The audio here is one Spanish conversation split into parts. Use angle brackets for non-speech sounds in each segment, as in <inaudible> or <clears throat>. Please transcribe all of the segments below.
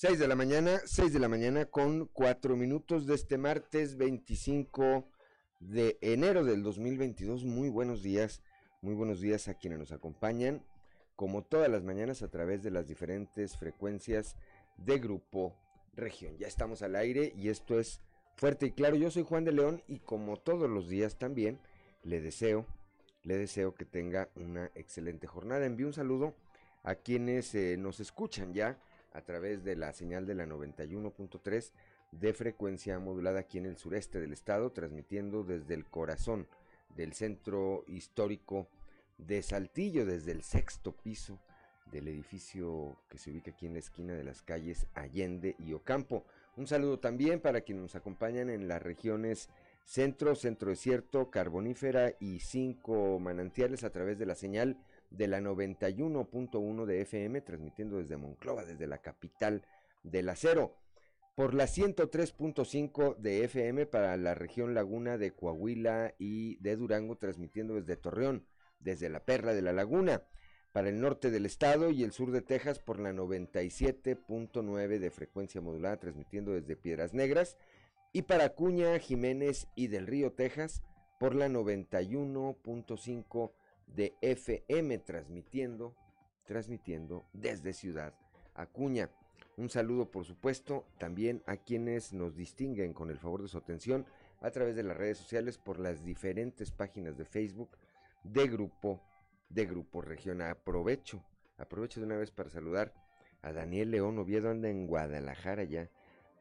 6 de la mañana, 6 de la mañana con 4 minutos de este martes 25 de enero del 2022. Muy buenos días, muy buenos días a quienes nos acompañan, como todas las mañanas a través de las diferentes frecuencias de Grupo Región. Ya estamos al aire y esto es fuerte y claro. Yo soy Juan de León y como todos los días también le deseo, le deseo que tenga una excelente jornada. Envío un saludo a quienes eh, nos escuchan ya a través de la señal de la 91.3 de frecuencia modulada aquí en el sureste del estado, transmitiendo desde el corazón del centro histórico de Saltillo, desde el sexto piso del edificio que se ubica aquí en la esquina de las calles Allende y Ocampo. Un saludo también para quienes nos acompañan en las regiones centro, centro desierto, carbonífera y cinco manantiales a través de la señal de la 91.1 de FM, transmitiendo desde Monclova, desde la capital del acero, por la 103.5 de FM para la región Laguna de Coahuila y de Durango, transmitiendo desde Torreón, desde la Perla de la Laguna, para el norte del estado y el sur de Texas por la 97.9 de frecuencia modulada, transmitiendo desde Piedras Negras, y para Cuña, Jiménez y del Río, Texas, por la 91.5 de FM transmitiendo, transmitiendo desde Ciudad Acuña. Un saludo, por supuesto, también a quienes nos distinguen con el favor de su atención a través de las redes sociales por las diferentes páginas de Facebook de Grupo, de Grupo Región. Aprovecho, aprovecho de una vez para saludar a Daniel León Oviedo, anda en Guadalajara ya.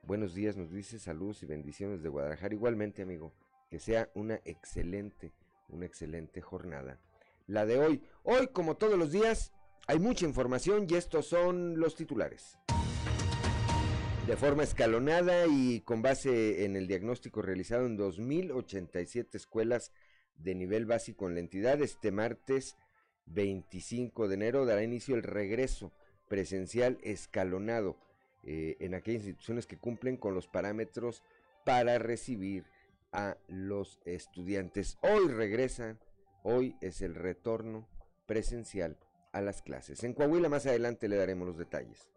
Buenos días, nos dice saludos y bendiciones de Guadalajara. Igualmente, amigo, que sea una excelente, una excelente jornada la de hoy. Hoy, como todos los días, hay mucha información y estos son los titulares. De forma escalonada y con base en el diagnóstico realizado en 2.087 escuelas de nivel básico en la entidad, este martes 25 de enero dará inicio el regreso presencial escalonado eh, en aquellas instituciones que cumplen con los parámetros para recibir a los estudiantes. Hoy regresan Hoy es el retorno presencial a las clases. En Coahuila más adelante le daremos los detalles.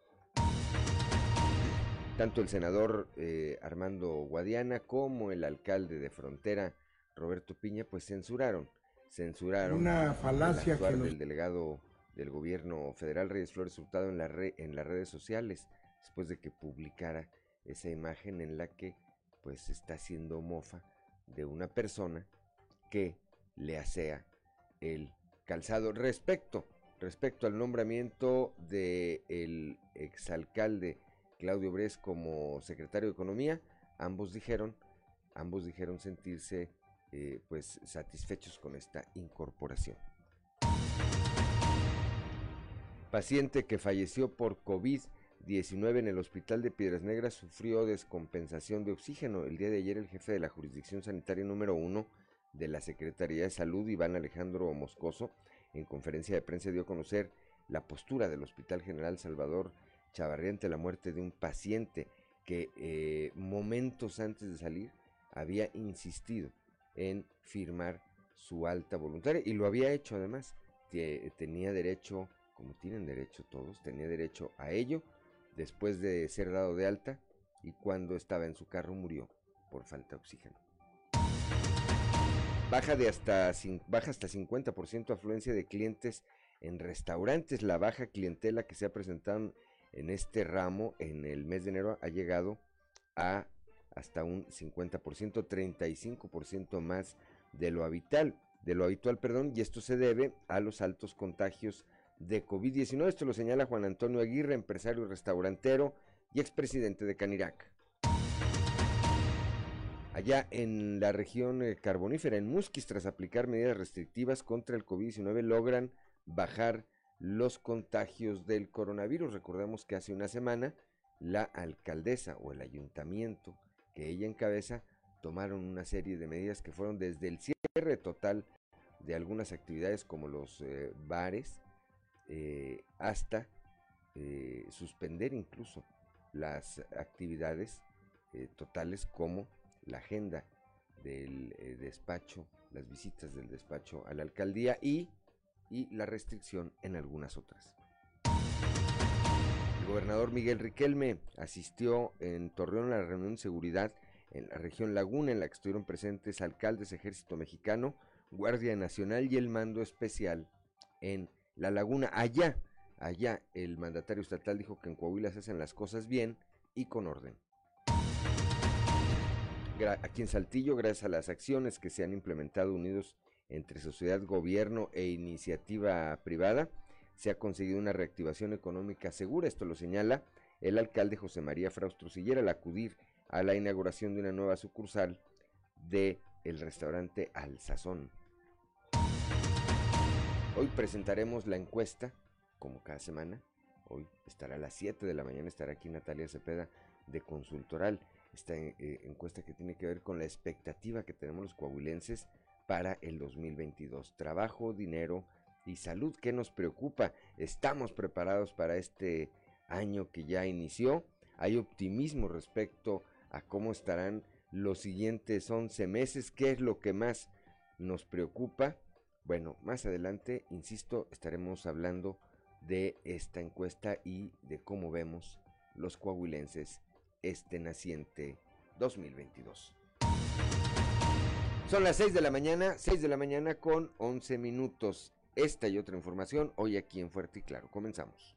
Tanto el senador eh, Armando Guadiana como el alcalde de Frontera, Roberto Piña, pues censuraron, censuraron una falacia que del delegado del gobierno federal Reyes Flores Hurtado en, la en las redes sociales después de que publicara esa imagen en la que pues está haciendo mofa de una persona que le asea el calzado. Respecto, respecto al nombramiento del el exalcalde Claudio Bres como secretario de Economía, ambos dijeron, ambos dijeron sentirse eh, pues satisfechos con esta incorporación. Paciente que falleció por COVID-19 en el hospital de Piedras Negras sufrió descompensación de oxígeno. El día de ayer el jefe de la jurisdicción sanitaria número uno de la Secretaría de Salud, Iván Alejandro Moscoso, en conferencia de prensa dio a conocer la postura del Hospital General Salvador Chavarría ante la muerte de un paciente que eh, momentos antes de salir había insistido en firmar su alta voluntaria y lo había hecho además. tenía derecho, como tienen derecho todos, tenía derecho a ello después de ser dado de alta y cuando estaba en su carro murió por falta de oxígeno. Baja, de hasta, baja hasta 50% afluencia de clientes en restaurantes. La baja clientela que se ha presentado en este ramo en el mes de enero ha llegado a hasta un 50%, 35% más de lo habitual, de lo habitual, perdón, y esto se debe a los altos contagios de COVID-19. Esto lo señala Juan Antonio Aguirre, empresario restaurantero y expresidente de Canirac. Allá en la región eh, carbonífera, en Musquis, tras aplicar medidas restrictivas contra el COVID-19, logran bajar los contagios del coronavirus. Recordemos que hace una semana la alcaldesa o el ayuntamiento que ella encabeza tomaron una serie de medidas que fueron desde el cierre total de algunas actividades como los eh, bares eh, hasta suspender incluso las actividades totales como la agenda del eh, despacho, las visitas del despacho a la alcaldía y, y la restricción en algunas otras. El gobernador Miguel Riquelme asistió en Torreón a la reunión de seguridad en la región Laguna, en la que estuvieron presentes alcaldes, ejército mexicano, Guardia Nacional y el mando especial en La Laguna. Allá, allá, el mandatario estatal dijo que en Coahuila se hacen las cosas bien y con orden. Aquí en Saltillo, gracias a las acciones que se han implementado unidos entre sociedad, gobierno e iniciativa privada, se ha conseguido una reactivación económica segura. Esto lo señala el alcalde José María Fraustro Sillera al acudir a la inauguración de una nueva sucursal de el restaurante Al Sazón. Hoy presentaremos la encuesta, como cada semana. Hoy estará a las 7 de la mañana, estará aquí Natalia Cepeda de Consultoral. Esta eh, encuesta que tiene que ver con la expectativa que tenemos los coahuilenses para el 2022. Trabajo, dinero y salud. ¿Qué nos preocupa? ¿Estamos preparados para este año que ya inició? ¿Hay optimismo respecto a cómo estarán los siguientes 11 meses? ¿Qué es lo que más nos preocupa? Bueno, más adelante, insisto, estaremos hablando de esta encuesta y de cómo vemos los coahuilenses este naciente 2022. Son las 6 de la mañana, 6 de la mañana con 11 minutos. Esta y otra información hoy aquí en Fuerte y Claro. Comenzamos.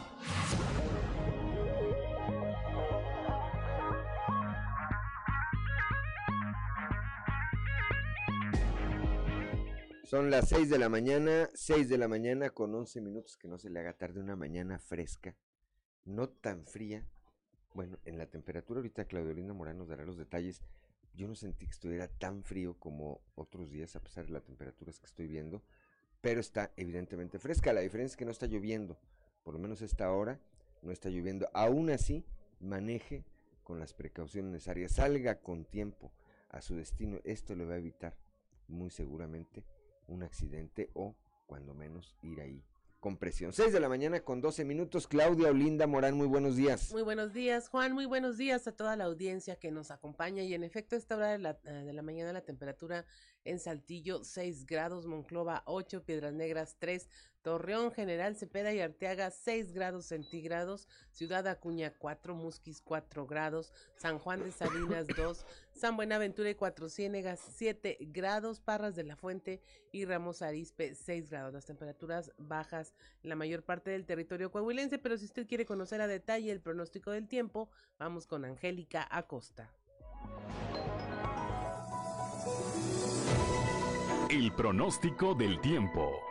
Son las 6 de la mañana, 6 de la mañana con 11 minutos, que no se le haga tarde, una mañana fresca, no tan fría. Bueno, en la temperatura ahorita Claudio Morán nos dará los detalles. Yo no sentí que estuviera tan frío como otros días, a pesar de las temperaturas que estoy viendo, pero está evidentemente fresca. La diferencia es que no está lloviendo, por lo menos esta hora no está lloviendo. Aún así, maneje con las precauciones necesarias, salga con tiempo a su destino. Esto le va a evitar muy seguramente un accidente o cuando menos ir ahí con presión. 6 de la mañana con 12 minutos. Claudia Olinda Morán, muy buenos días. Muy buenos días, Juan. Muy buenos días a toda la audiencia que nos acompaña. Y en efecto, esta hora de la, eh, de la mañana la temperatura en Saltillo 6 grados, Monclova 8, Piedras Negras 3, Torreón, General Cepeda y Arteaga 6 grados centígrados, Ciudad Acuña 4, Musquis 4 grados, San Juan de Salinas <laughs> 2, San Buenaventura y Cuatro Ciénegas 7 grados, Parras de la Fuente y Ramos Arispe 6 grados. Las temperaturas bajas en la mayor parte del territorio coahuilense, pero si usted quiere conocer a detalle el pronóstico del tiempo, vamos con Angélica Acosta. El pronóstico del tiempo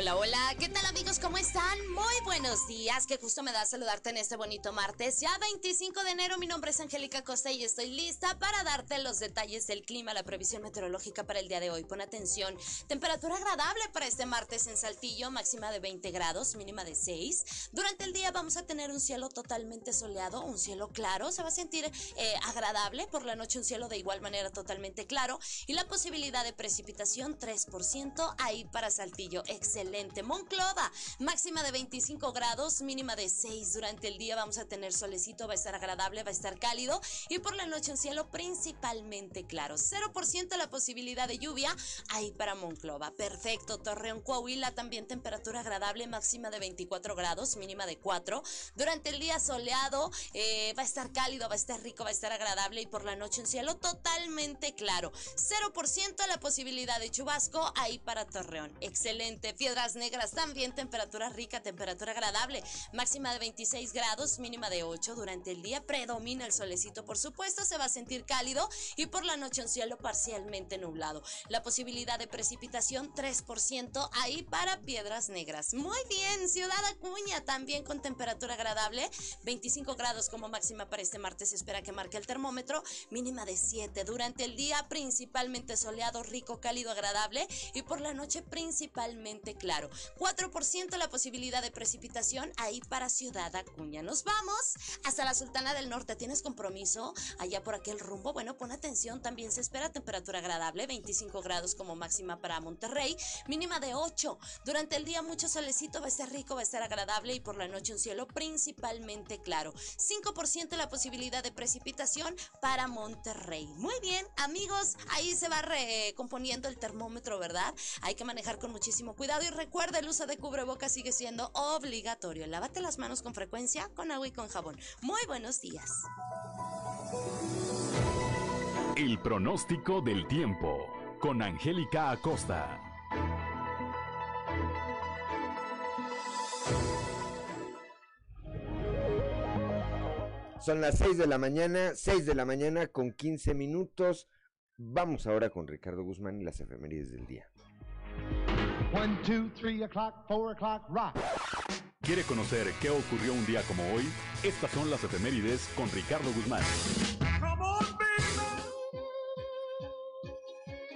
Hola, hola, ¿qué tal amigos? ¿Cómo están? Muy buenos días, qué gusto me da saludarte en este bonito martes, ya 25 de enero, mi nombre es Angélica Costa y estoy lista para darte los detalles del clima, la previsión meteorológica para el día de hoy. Pon atención, temperatura agradable para este martes en Saltillo, máxima de 20 grados, mínima de 6. Durante el día vamos a tener un cielo totalmente soleado, un cielo claro, se va a sentir eh, agradable, por la noche un cielo de igual manera totalmente claro. Y la posibilidad de precipitación 3% ahí para Saltillo, excelente excelente. Monclova, máxima de 25 grados, mínima de 6. Durante el día vamos a tener solecito, va a estar agradable, va a estar cálido y por la noche un cielo principalmente claro. 0% la posibilidad de lluvia ahí para Monclova. Perfecto. Torreón, Coahuila, también temperatura agradable, máxima de 24 grados, mínima de 4. Durante el día soleado, eh, va a estar cálido, va a estar rico, va a estar agradable y por la noche un cielo totalmente claro. 0% la posibilidad de chubasco ahí para Torreón. Excelente. Fiesta Piedras Negras también temperatura rica, temperatura agradable, máxima de 26 grados, mínima de 8 durante el día, predomina el solecito, por supuesto, se va a sentir cálido y por la noche un cielo parcialmente nublado. La posibilidad de precipitación 3% ahí para Piedras Negras. Muy bien, Ciudad Acuña también con temperatura agradable, 25 grados como máxima para este martes, espera que marque el termómetro, mínima de 7 durante el día, principalmente soleado, rico, cálido, agradable y por la noche principalmente claro. 4% la posibilidad de precipitación ahí para Ciudad Acuña. Nos vamos hasta la Sultana del Norte. ¿Tienes compromiso allá por aquel rumbo? Bueno, pon atención, también se espera temperatura agradable, 25 grados como máxima para Monterrey, mínima de 8. Durante el día mucho solecito, va a estar rico, va a estar agradable y por la noche un cielo principalmente claro. 5% la posibilidad de precipitación para Monterrey. Muy bien, amigos, ahí se va recomponiendo el termómetro, ¿verdad? Hay que manejar con muchísimo cuidado y recuerda el uso de cubrebocas sigue siendo obligatorio. Lávate las manos con frecuencia con agua y con jabón. Muy buenos días. El pronóstico del tiempo con Angélica Acosta. Son las 6 de la mañana, 6 de la mañana con 15 minutos. Vamos ahora con Ricardo Guzmán y las efemérides del día. 1, 2, 3 o'clock, 4 o'clock, rock. ¿Quiere conocer qué ocurrió un día como hoy? Estas son las efemérides con Ricardo Guzmán.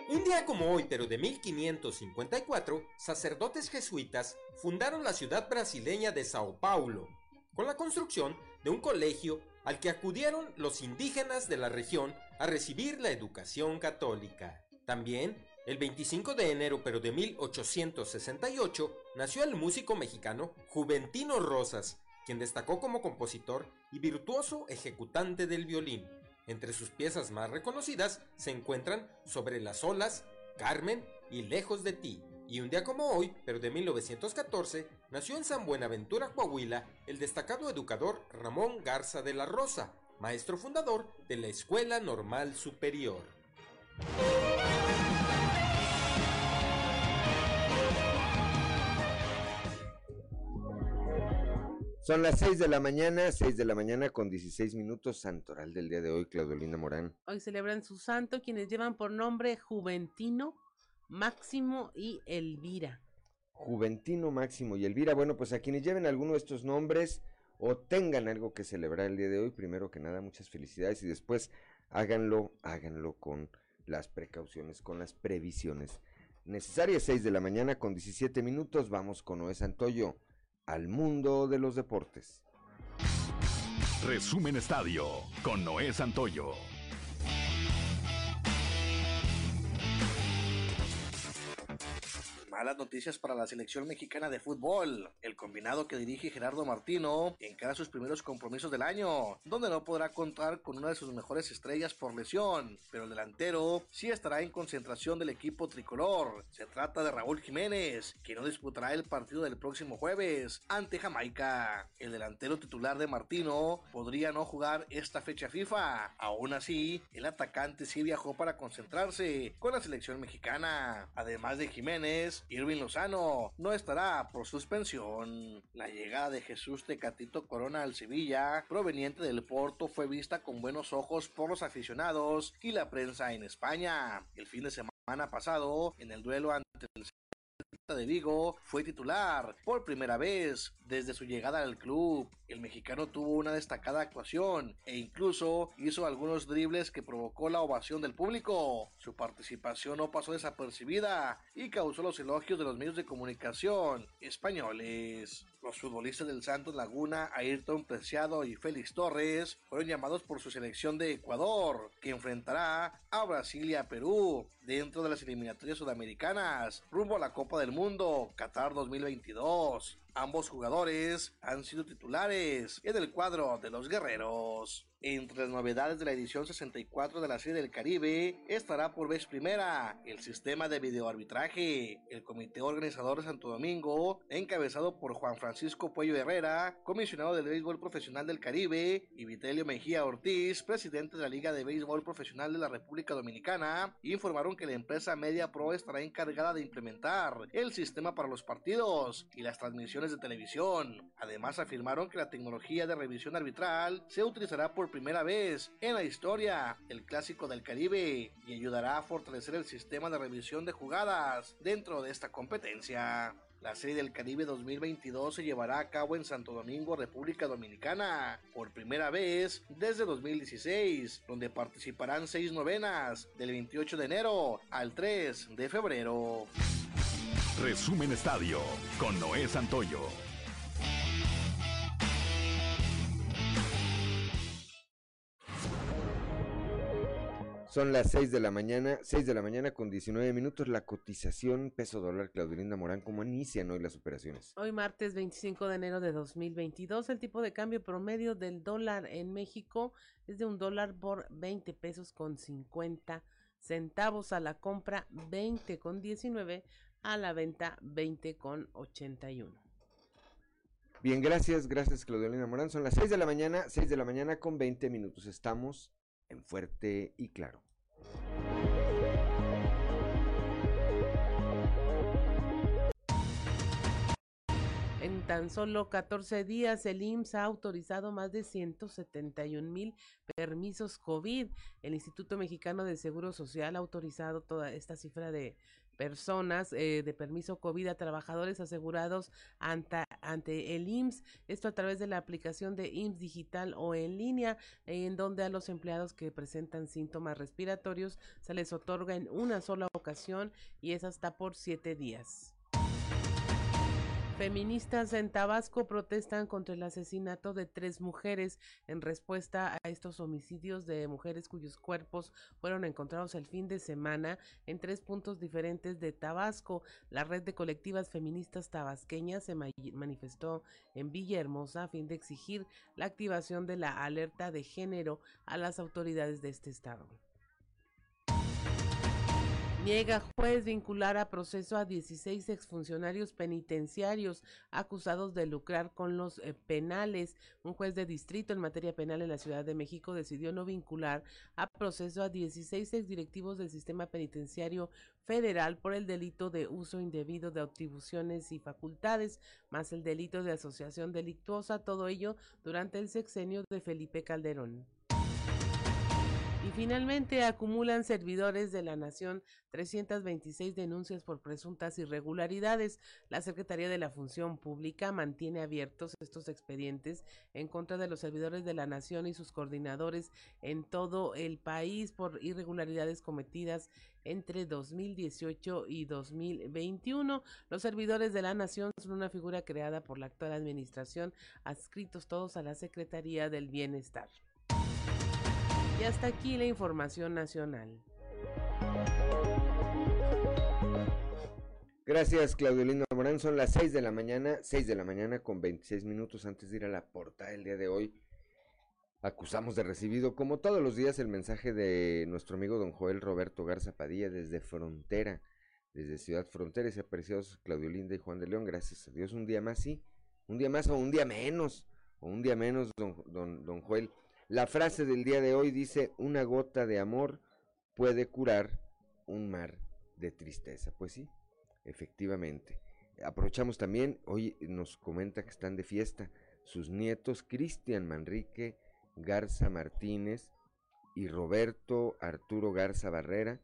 Un día como hoy, pero de 1554, sacerdotes jesuitas fundaron la ciudad brasileña de Sao Paulo, con la construcción de un colegio al que acudieron los indígenas de la región a recibir la educación católica. También, el 25 de enero pero de 1868, nació el músico mexicano Juventino Rosas, quien destacó como compositor y virtuoso ejecutante del violín. Entre sus piezas más reconocidas se encuentran Sobre las olas, Carmen y Lejos de ti. Y un día como hoy, pero de 1914, nació en San Buenaventura, Coahuila, el destacado educador Ramón Garza de la Rosa, maestro fundador de la Escuela Normal Superior. Son las 6 de la mañana, 6 de la mañana con 16 minutos, santoral del día de hoy, Claudelina Morán. Hoy celebran su santo quienes llevan por nombre Juventino, Máximo y Elvira. Juventino, Máximo y Elvira. Bueno, pues a quienes lleven alguno de estos nombres o tengan algo que celebrar el día de hoy, primero que nada, muchas felicidades y después háganlo, háganlo con las precauciones, con las previsiones necesarias. 6 de la mañana con 17 minutos, vamos con Noé Santoyo al mundo de los deportes. Resumen Estadio con Noé Santoyo. Malas noticias para la selección mexicana de fútbol. El combinado que dirige Gerardo Martino encara sus primeros compromisos del año, donde no podrá contar con una de sus mejores estrellas por lesión, pero el delantero sí estará en concentración del equipo tricolor. Se trata de Raúl Jiménez, que no disputará el partido del próximo jueves ante Jamaica. El delantero titular de Martino podría no jugar esta fecha FIFA. Aún así, el atacante sí viajó para concentrarse con la selección mexicana. Además de Jiménez, Irving Lozano no estará por suspensión. La llegada de Jesús Tecatito Corona al Sevilla, proveniente del Porto, fue vista con buenos ojos por los aficionados y la prensa en España. El fin de semana pasado, en el duelo ante el de Vigo fue titular por primera vez desde su llegada al club. El mexicano tuvo una destacada actuación e incluso hizo algunos dribles que provocó la ovación del público. Su participación no pasó desapercibida y causó los elogios de los medios de comunicación españoles. Los futbolistas del Santos Laguna, Ayrton Preciado y Félix Torres fueron llamados por su selección de Ecuador, que enfrentará a Brasil y a Perú dentro de las eliminatorias sudamericanas rumbo a la Copa del Mundo Qatar 2022. Ambos jugadores han sido titulares en el cuadro de los guerreros. Entre las novedades de la edición 64 de la Serie del Caribe estará por vez primera el sistema de videoarbitraje. El comité organizador de Santo Domingo, encabezado por Juan Francisco Puello Herrera, comisionado del béisbol profesional del Caribe, y Vitelio Mejía Ortiz, presidente de la Liga de Béisbol Profesional de la República Dominicana, informaron que la empresa Media Pro estará encargada de implementar el sistema para los partidos y las transmisiones de televisión. Además afirmaron que la tecnología de revisión arbitral se utilizará por primera vez en la historia del Clásico del Caribe y ayudará a fortalecer el sistema de revisión de jugadas dentro de esta competencia. La Serie del Caribe 2022 se llevará a cabo en Santo Domingo, República Dominicana, por primera vez desde 2016, donde participarán seis novenas del 28 de enero al 3 de febrero. Resumen Estadio con Noé Santoyo. Son las 6 de la mañana, 6 de la mañana con 19 minutos. La cotización peso dólar Claudelinda Morán, ¿cómo inician hoy las operaciones? Hoy martes 25 de enero de 2022, el tipo de cambio promedio del dólar en México es de un dólar por 20 pesos con 50 centavos a la compra, 20 con 19 a la venta, 20 con 81. Bien, gracias, gracias Claudelina Morán. Son las 6 de la mañana, 6 de la mañana con 20 minutos. Estamos en Fuerte y Claro. En tan solo 14 días, el IMSS ha autorizado más de 171 mil permisos COVID. El Instituto Mexicano de Seguro Social ha autorizado toda esta cifra de personas eh, de permiso COVID a trabajadores asegurados ante, ante el IMSS, esto a través de la aplicación de IMSS digital o en línea, en donde a los empleados que presentan síntomas respiratorios se les otorga en una sola ocasión y es hasta por siete días. Feministas en Tabasco protestan contra el asesinato de tres mujeres en respuesta a estos homicidios de mujeres cuyos cuerpos fueron encontrados el fin de semana en tres puntos diferentes de Tabasco. La red de colectivas feministas tabasqueñas se manifestó en Villahermosa a fin de exigir la activación de la alerta de género a las autoridades de este estado. Niega juez vincular a proceso a 16 exfuncionarios penitenciarios acusados de lucrar con los eh, penales. Un juez de distrito en materia penal en la Ciudad de México decidió no vincular a proceso a 16 exdirectivos del sistema penitenciario federal por el delito de uso indebido de atribuciones y facultades, más el delito de asociación delictuosa, todo ello durante el sexenio de Felipe Calderón. Y finalmente acumulan servidores de la Nación 326 denuncias por presuntas irregularidades. La Secretaría de la Función Pública mantiene abiertos estos expedientes en contra de los servidores de la Nación y sus coordinadores en todo el país por irregularidades cometidas entre 2018 y 2021. Los servidores de la Nación son una figura creada por la actual administración, adscritos todos a la Secretaría del Bienestar. Y hasta aquí la información nacional. Gracias, Claudio Lindo Morán. Son las 6 de la mañana, 6 de la mañana con 26 minutos antes de ir a la portada el día de hoy. Acusamos de recibido, como todos los días, el mensaje de nuestro amigo don Joel Roberto Garza Padilla desde Frontera, desde Ciudad Frontera. Y apreciados Claudio Linda y Juan de León, gracias a Dios. Un día más, sí. Un día más o un día menos. O un día menos, don, don, don Joel. La frase del día de hoy dice, una gota de amor puede curar un mar de tristeza. Pues sí, efectivamente. Aprovechamos también, hoy nos comenta que están de fiesta sus nietos Cristian Manrique Garza Martínez y Roberto Arturo Garza Barrera,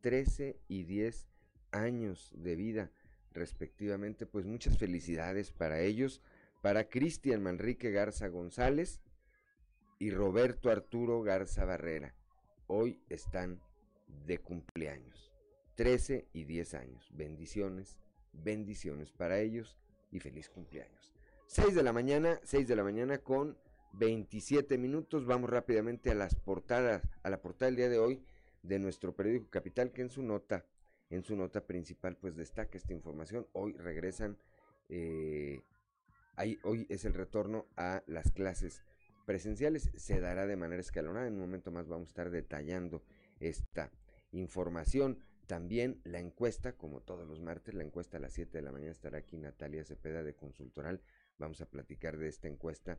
13 y 10 años de vida respectivamente, pues muchas felicidades para ellos, para Cristian Manrique Garza González, y Roberto Arturo Garza Barrera. Hoy están de cumpleaños. 13 y 10 años. Bendiciones, bendiciones para ellos y feliz cumpleaños. 6 de la mañana, 6 de la mañana con 27 minutos. Vamos rápidamente a las portadas, a la portada del día de hoy de nuestro periódico Capital, que en su nota, en su nota principal, pues destaca esta información. Hoy regresan, eh, hoy es el retorno a las clases presenciales. Se dará de manera escalonada. En un momento más vamos a estar detallando esta información. También la encuesta, como todos los martes, la encuesta a las 7 de la mañana estará aquí Natalia Cepeda de Consultoral. Vamos a platicar de esta encuesta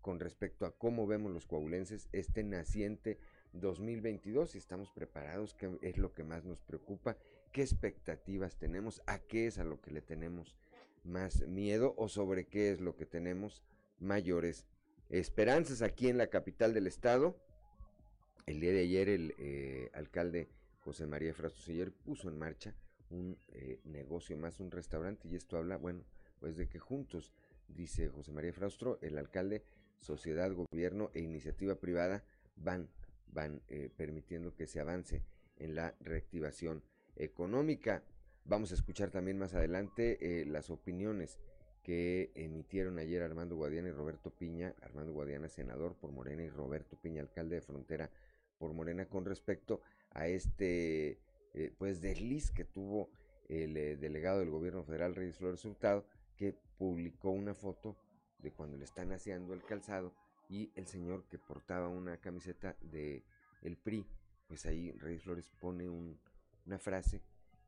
con respecto a cómo vemos los coahuilenses este naciente 2022, si estamos preparados, qué es lo que más nos preocupa, qué expectativas tenemos, a qué es a lo que le tenemos más miedo o sobre qué es lo que tenemos mayores esperanzas aquí en la capital del estado. El día de ayer el eh, alcalde José María Frastos puso en marcha un eh, negocio más, un restaurante, y esto habla, bueno, pues de que juntos, dice José María Fraustro, el alcalde, sociedad, gobierno e iniciativa privada van, van eh, permitiendo que se avance en la reactivación económica. Vamos a escuchar también más adelante eh, las opiniones que emitieron ayer Armando Guadiana y Roberto Piña, Armando Guadiana senador por Morena y Roberto Piña alcalde de Frontera por Morena con respecto a este eh, pues desliz que tuvo el eh, delegado del gobierno federal Reyes Flores Hurtado que publicó una foto de cuando le están haciendo el calzado y el señor que portaba una camiseta de el PRI pues ahí Reyes Flores pone una frase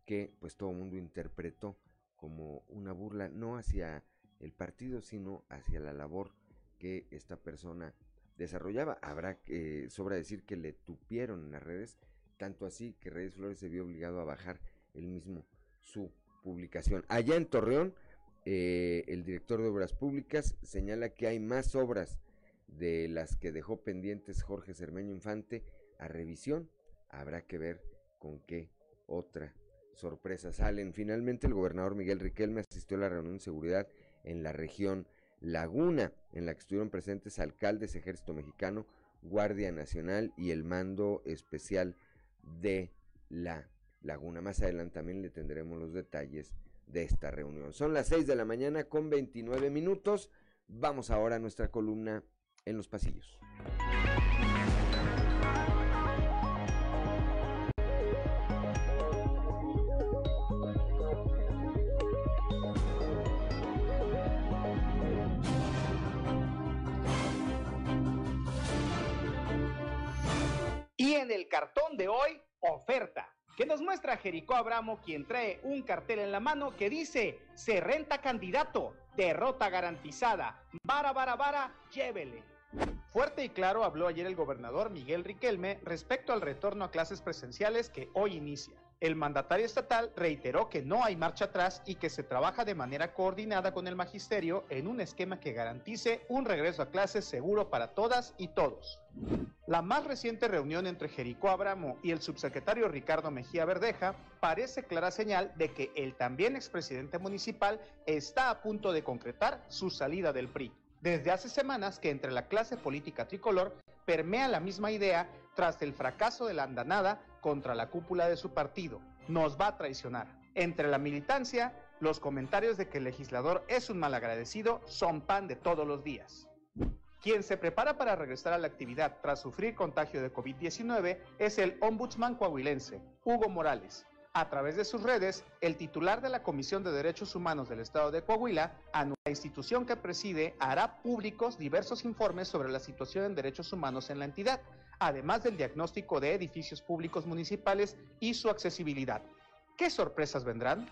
que pues todo el mundo interpretó como una burla no hacia el partido sino hacia la labor que esta persona desarrollaba. Habrá que, sobra decir que le tupieron en las redes, tanto así que Reyes Flores se vio obligado a bajar el mismo su publicación. Allá en Torreón, eh, el director de Obras Públicas señala que hay más obras de las que dejó pendientes Jorge Cermeño Infante a revisión. Habrá que ver con qué otra sorpresa salen. Finalmente, el gobernador Miguel Riquelme asistió a la reunión de seguridad en la región Laguna, en la que estuvieron presentes alcaldes, ejército mexicano, Guardia Nacional y el mando especial de la Laguna. Más adelante también le tendremos los detalles de esta reunión. Son las 6 de la mañana con 29 minutos. Vamos ahora a nuestra columna en los pasillos. Cartón de hoy, oferta, que nos muestra Jericó Abramo, quien trae un cartel en la mano que dice, se renta candidato, derrota garantizada, vara, vara, vara, llévele. Fuerte y claro habló ayer el gobernador Miguel Riquelme respecto al retorno a clases presenciales que hoy inicia. El mandatario estatal reiteró que no hay marcha atrás y que se trabaja de manera coordinada con el magisterio en un esquema que garantice un regreso a clases seguro para todas y todos. La más reciente reunión entre Jericó Abramo y el subsecretario Ricardo Mejía Verdeja parece clara señal de que el también expresidente municipal está a punto de concretar su salida del PRI. Desde hace semanas que entre la clase política tricolor permea la misma idea tras el fracaso de la andanada contra la cúpula de su partido. Nos va a traicionar. Entre la militancia, los comentarios de que el legislador es un malagradecido son pan de todos los días. Quien se prepara para regresar a la actividad tras sufrir contagio de COVID-19 es el ombudsman coahuilense, Hugo Morales. A través de sus redes, el titular de la Comisión de Derechos Humanos del Estado de Coahuila, a la institución que preside, hará públicos diversos informes sobre la situación en derechos humanos en la entidad, además del diagnóstico de edificios públicos municipales y su accesibilidad. ¿Qué sorpresas vendrán?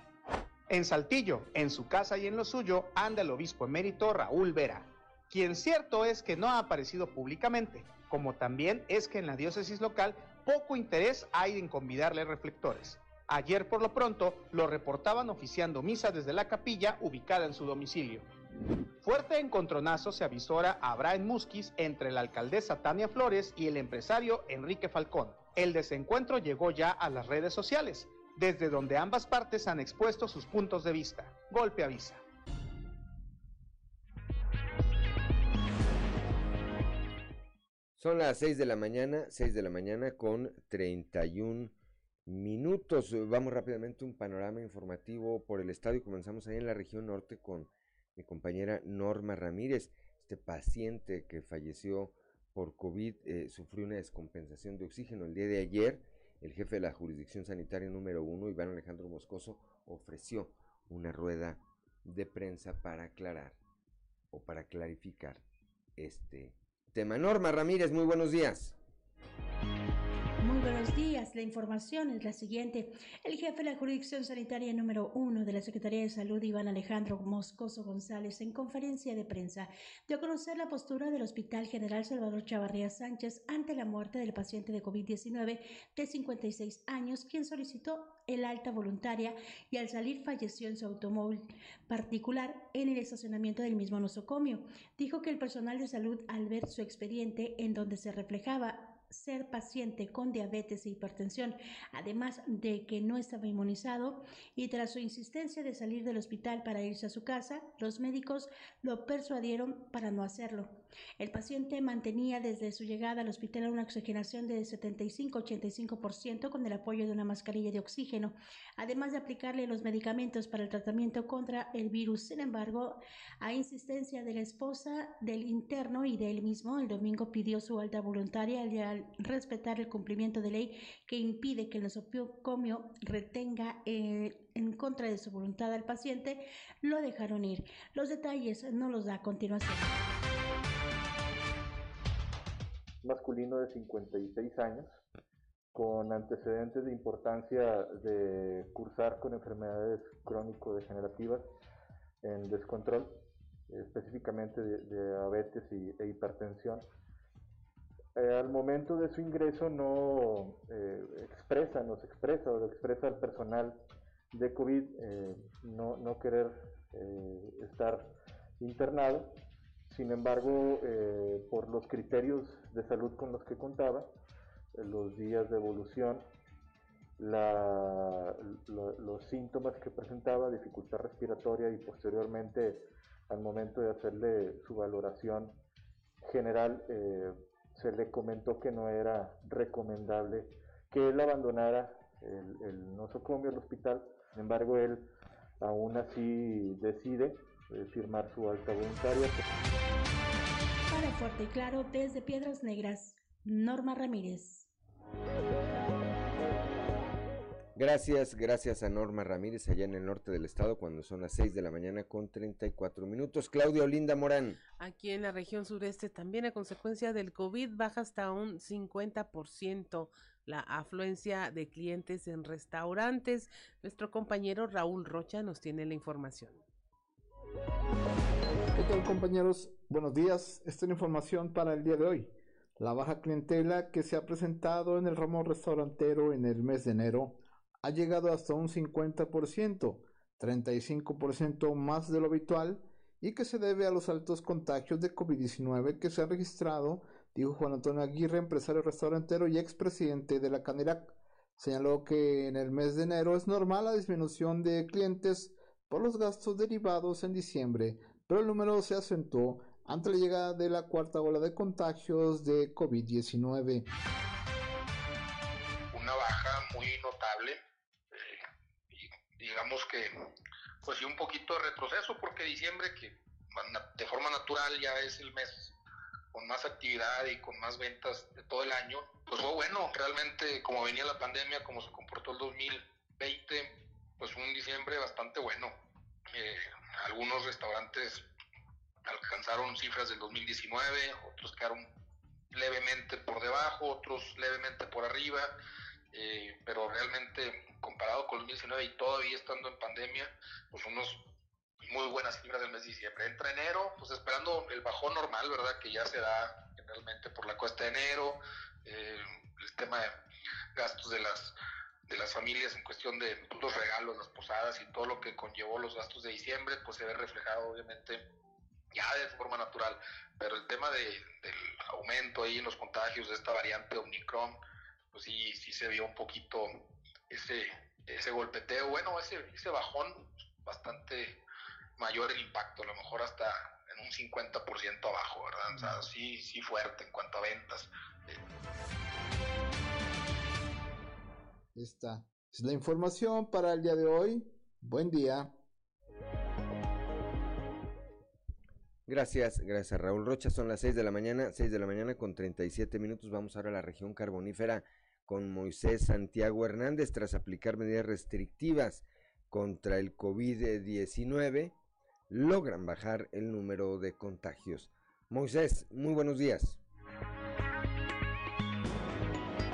En Saltillo, en su casa y en lo suyo, anda el obispo emérito Raúl Vera, quien cierto es que no ha aparecido públicamente, como también es que en la diócesis local poco interés hay en convidarle reflectores. Ayer por lo pronto lo reportaban oficiando misa desde la capilla ubicada en su domicilio. Fuerte encontronazo se avisora habrá en Musquis entre la alcaldesa Tania Flores y el empresario Enrique Falcón. El desencuentro llegó ya a las redes sociales, desde donde ambas partes han expuesto sus puntos de vista. Golpe avisa. Son las 6 de la mañana, 6 de la mañana con 31 minutos. Vamos rápidamente un panorama informativo por el estado y comenzamos ahí en la región norte con mi compañera Norma Ramírez. Este paciente que falleció por COVID eh, sufrió una descompensación de oxígeno. El día de ayer, el jefe de la jurisdicción sanitaria número uno, Iván Alejandro Moscoso, ofreció una rueda de prensa para aclarar o para clarificar este tema. Norma Ramírez, muy buenos días. Buenos días. La información es la siguiente. El jefe de la jurisdicción sanitaria número uno de la Secretaría de Salud, Iván Alejandro Moscoso González, en conferencia de prensa, dio a conocer la postura del Hospital General Salvador Chavarría Sánchez ante la muerte del paciente de COVID-19 de 56 años, quien solicitó el alta voluntaria y al salir falleció en su automóvil particular en el estacionamiento del mismo nosocomio. Dijo que el personal de salud, al ver su expediente en donde se reflejaba ser paciente con diabetes e hipertensión, además de que no estaba inmunizado y tras su insistencia de salir del hospital para irse a su casa, los médicos lo persuadieron para no hacerlo. El paciente mantenía desde su llegada al hospital una oxigenación de 75-85% con el apoyo de una mascarilla de oxígeno, además de aplicarle los medicamentos para el tratamiento contra el virus. Sin embargo, a insistencia de la esposa del interno y de él mismo, el domingo pidió su alta voluntaria al respetar el cumplimiento de ley que impide que el nosocomio retenga eh, en contra de su voluntad al paciente, lo dejaron ir. Los detalles no los da a continuación masculino de 56 años, con antecedentes de importancia de cursar con enfermedades crónico-degenerativas en descontrol, específicamente de, diabetes y, e hipertensión. Eh, al momento de su ingreso no eh, expresa, nos expresa o lo expresa el personal de COVID eh, no, no, querer estar internado. Sin embargo, eh, por los criterios de salud con los que contaba, eh, los días de evolución, los síntomas que presentaba, dificultad respiratoria y posteriormente al momento de hacerle su valoración general, eh, se le comentó que no era recomendable que él abandonara el, el nosocomio, el hospital. Sin embargo, él aún así decide firmar su alta voluntaria. Para Fuerte y Claro, desde Piedras Negras, Norma Ramírez. Gracias, gracias a Norma Ramírez allá en el norte del estado cuando son las 6 de la mañana con 34 minutos. Claudia Olinda Morán. Aquí en la región sureste también a consecuencia del COVID baja hasta un 50% la afluencia de clientes en restaurantes. Nuestro compañero Raúl Rocha nos tiene la información. ¿Qué tal compañeros? Buenos días. Esta es la información para el día de hoy. La baja clientela que se ha presentado en el ramo restaurantero en el mes de enero ha llegado hasta un 50%, 35% más de lo habitual y que se debe a los altos contagios de COVID-19 que se han registrado, dijo Juan Antonio Aguirre, empresario restaurantero y expresidente de la Canirac. Señaló que en el mes de enero es normal la disminución de clientes por los gastos derivados en diciembre, pero el número se acentuó ante la llegada de la cuarta ola de contagios de COVID-19. Muy notable, eh, digamos que pues sí un poquito de retroceso porque diciembre que de forma natural ya es el mes con más actividad y con más ventas de todo el año, pues fue bueno, realmente como venía la pandemia, como se comportó el 2020, pues un diciembre bastante bueno. Eh, algunos restaurantes alcanzaron cifras del 2019, otros quedaron levemente por debajo, otros levemente por arriba, eh, pero realmente comparado con el 2019 y todavía estando en pandemia, pues unos muy buenas cifras del mes de diciembre. Entra enero, pues esperando el bajón normal, ¿verdad? Que ya se da generalmente por la cuesta de enero, eh, el tema de gastos de las de las familias en cuestión de los regalos, las posadas y todo lo que conllevó los gastos de diciembre, pues se ve reflejado obviamente ya de forma natural, pero el tema de, del aumento ahí en los contagios de esta variante Omicron, pues sí, sí se vio un poquito ese, ese golpeteo, bueno, ese, ese bajón bastante mayor el impacto, a lo mejor hasta en un 50% abajo, ¿verdad? O sea, sí, sí fuerte en cuanto a ventas. Esta es la información para el día de hoy. Buen día. Gracias, gracias Raúl Rocha. Son las 6 de la mañana, 6 de la mañana con 37 minutos. Vamos ahora a la región carbonífera con Moisés Santiago Hernández tras aplicar medidas restrictivas contra el COVID-19. Logran bajar el número de contagios. Moisés, muy buenos días.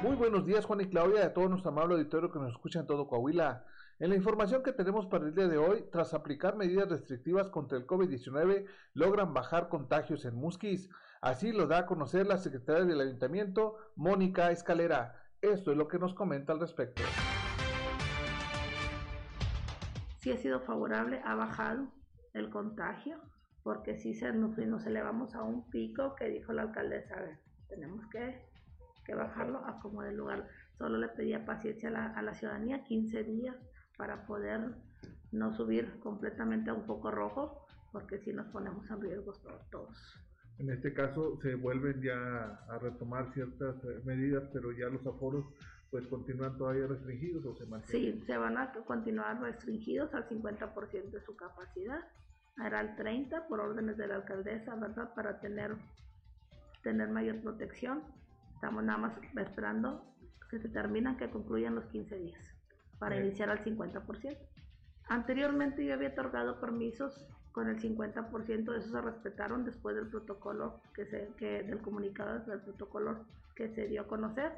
Muy buenos días Juan y Claudia a todo nuestro amable auditorio que nos escucha en todo Coahuila. En la información que tenemos para el día de hoy, tras aplicar medidas restrictivas contra el COVID-19, logran bajar contagios en Musquis. Así lo da a conocer la secretaria del ayuntamiento, Mónica Escalera. Esto es lo que nos comenta al respecto. Sí ha sido favorable, ha bajado el contagio, porque sí se, nos, elevamos a un pico que dijo la alcaldesa, tenemos que, que bajarlo a como de lugar. Solo le pedía paciencia a la, a la ciudadanía, 15 días para poder no subir completamente a un poco rojo, porque si nos ponemos en riesgo todos. En este caso se vuelven ya a retomar ciertas eh, medidas, pero ya los aforos pues continúan todavía restringidos o se mantienen. Sí, se van a continuar restringidos al 50% de su capacidad. Era el 30 por órdenes de la alcaldesa, ¿verdad? Para tener, tener mayor protección. Estamos nada más esperando que se terminan, que concluyan los 15 días para iniciar al 50%. Anteriormente yo había otorgado permisos con el 50%, eso se respetaron después del protocolo que se, que del comunicado del protocolo que se dio a conocer,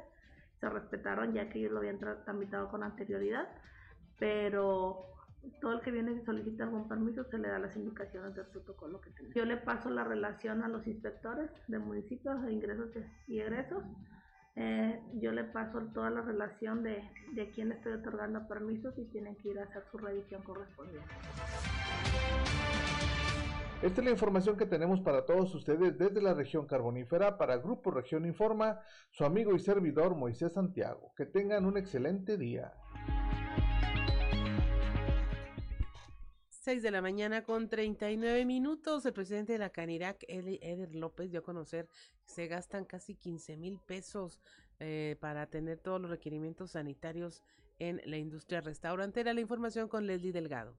se respetaron ya que ellos lo habían tramitado con anterioridad, pero todo el que viene y solicita algún permiso se le da las indicaciones del protocolo que tiene. Yo le paso la relación a los inspectores de municipios de ingresos y egresos eh, yo le paso toda la relación de, de quién estoy otorgando permisos y tienen que ir a hacer su revisión correspondiente. Esta es la información que tenemos para todos ustedes desde la región carbonífera para Grupo Región Informa, su amigo y servidor Moisés Santiago. Que tengan un excelente día. 6 de la mañana con 39 minutos. El presidente de la Canirac, Eder López, dio a conocer que se gastan casi 15 mil pesos eh, para tener todos los requerimientos sanitarios en la industria restaurantera. La información con Leslie Delgado.